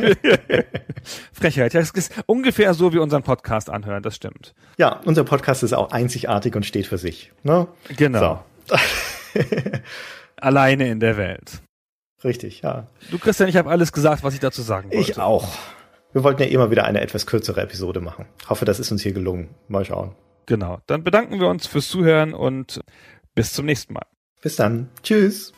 [laughs] Frechheit. Ja, es ist ungefähr so wie unseren Podcast anhören, das stimmt. Ja, unser Podcast ist auch einzigartig und steht für sich. Ne? Genau. So. [laughs] Alleine in der Welt. Richtig, ja. Du, Christian, ich habe alles gesagt, was ich dazu sagen wollte. Ich auch. Wir wollten ja immer wieder eine etwas kürzere Episode machen. Hoffe, das ist uns hier gelungen. Mal schauen. Genau. Dann bedanken wir uns fürs Zuhören und bis zum nächsten Mal. Bis dann. Tschüss.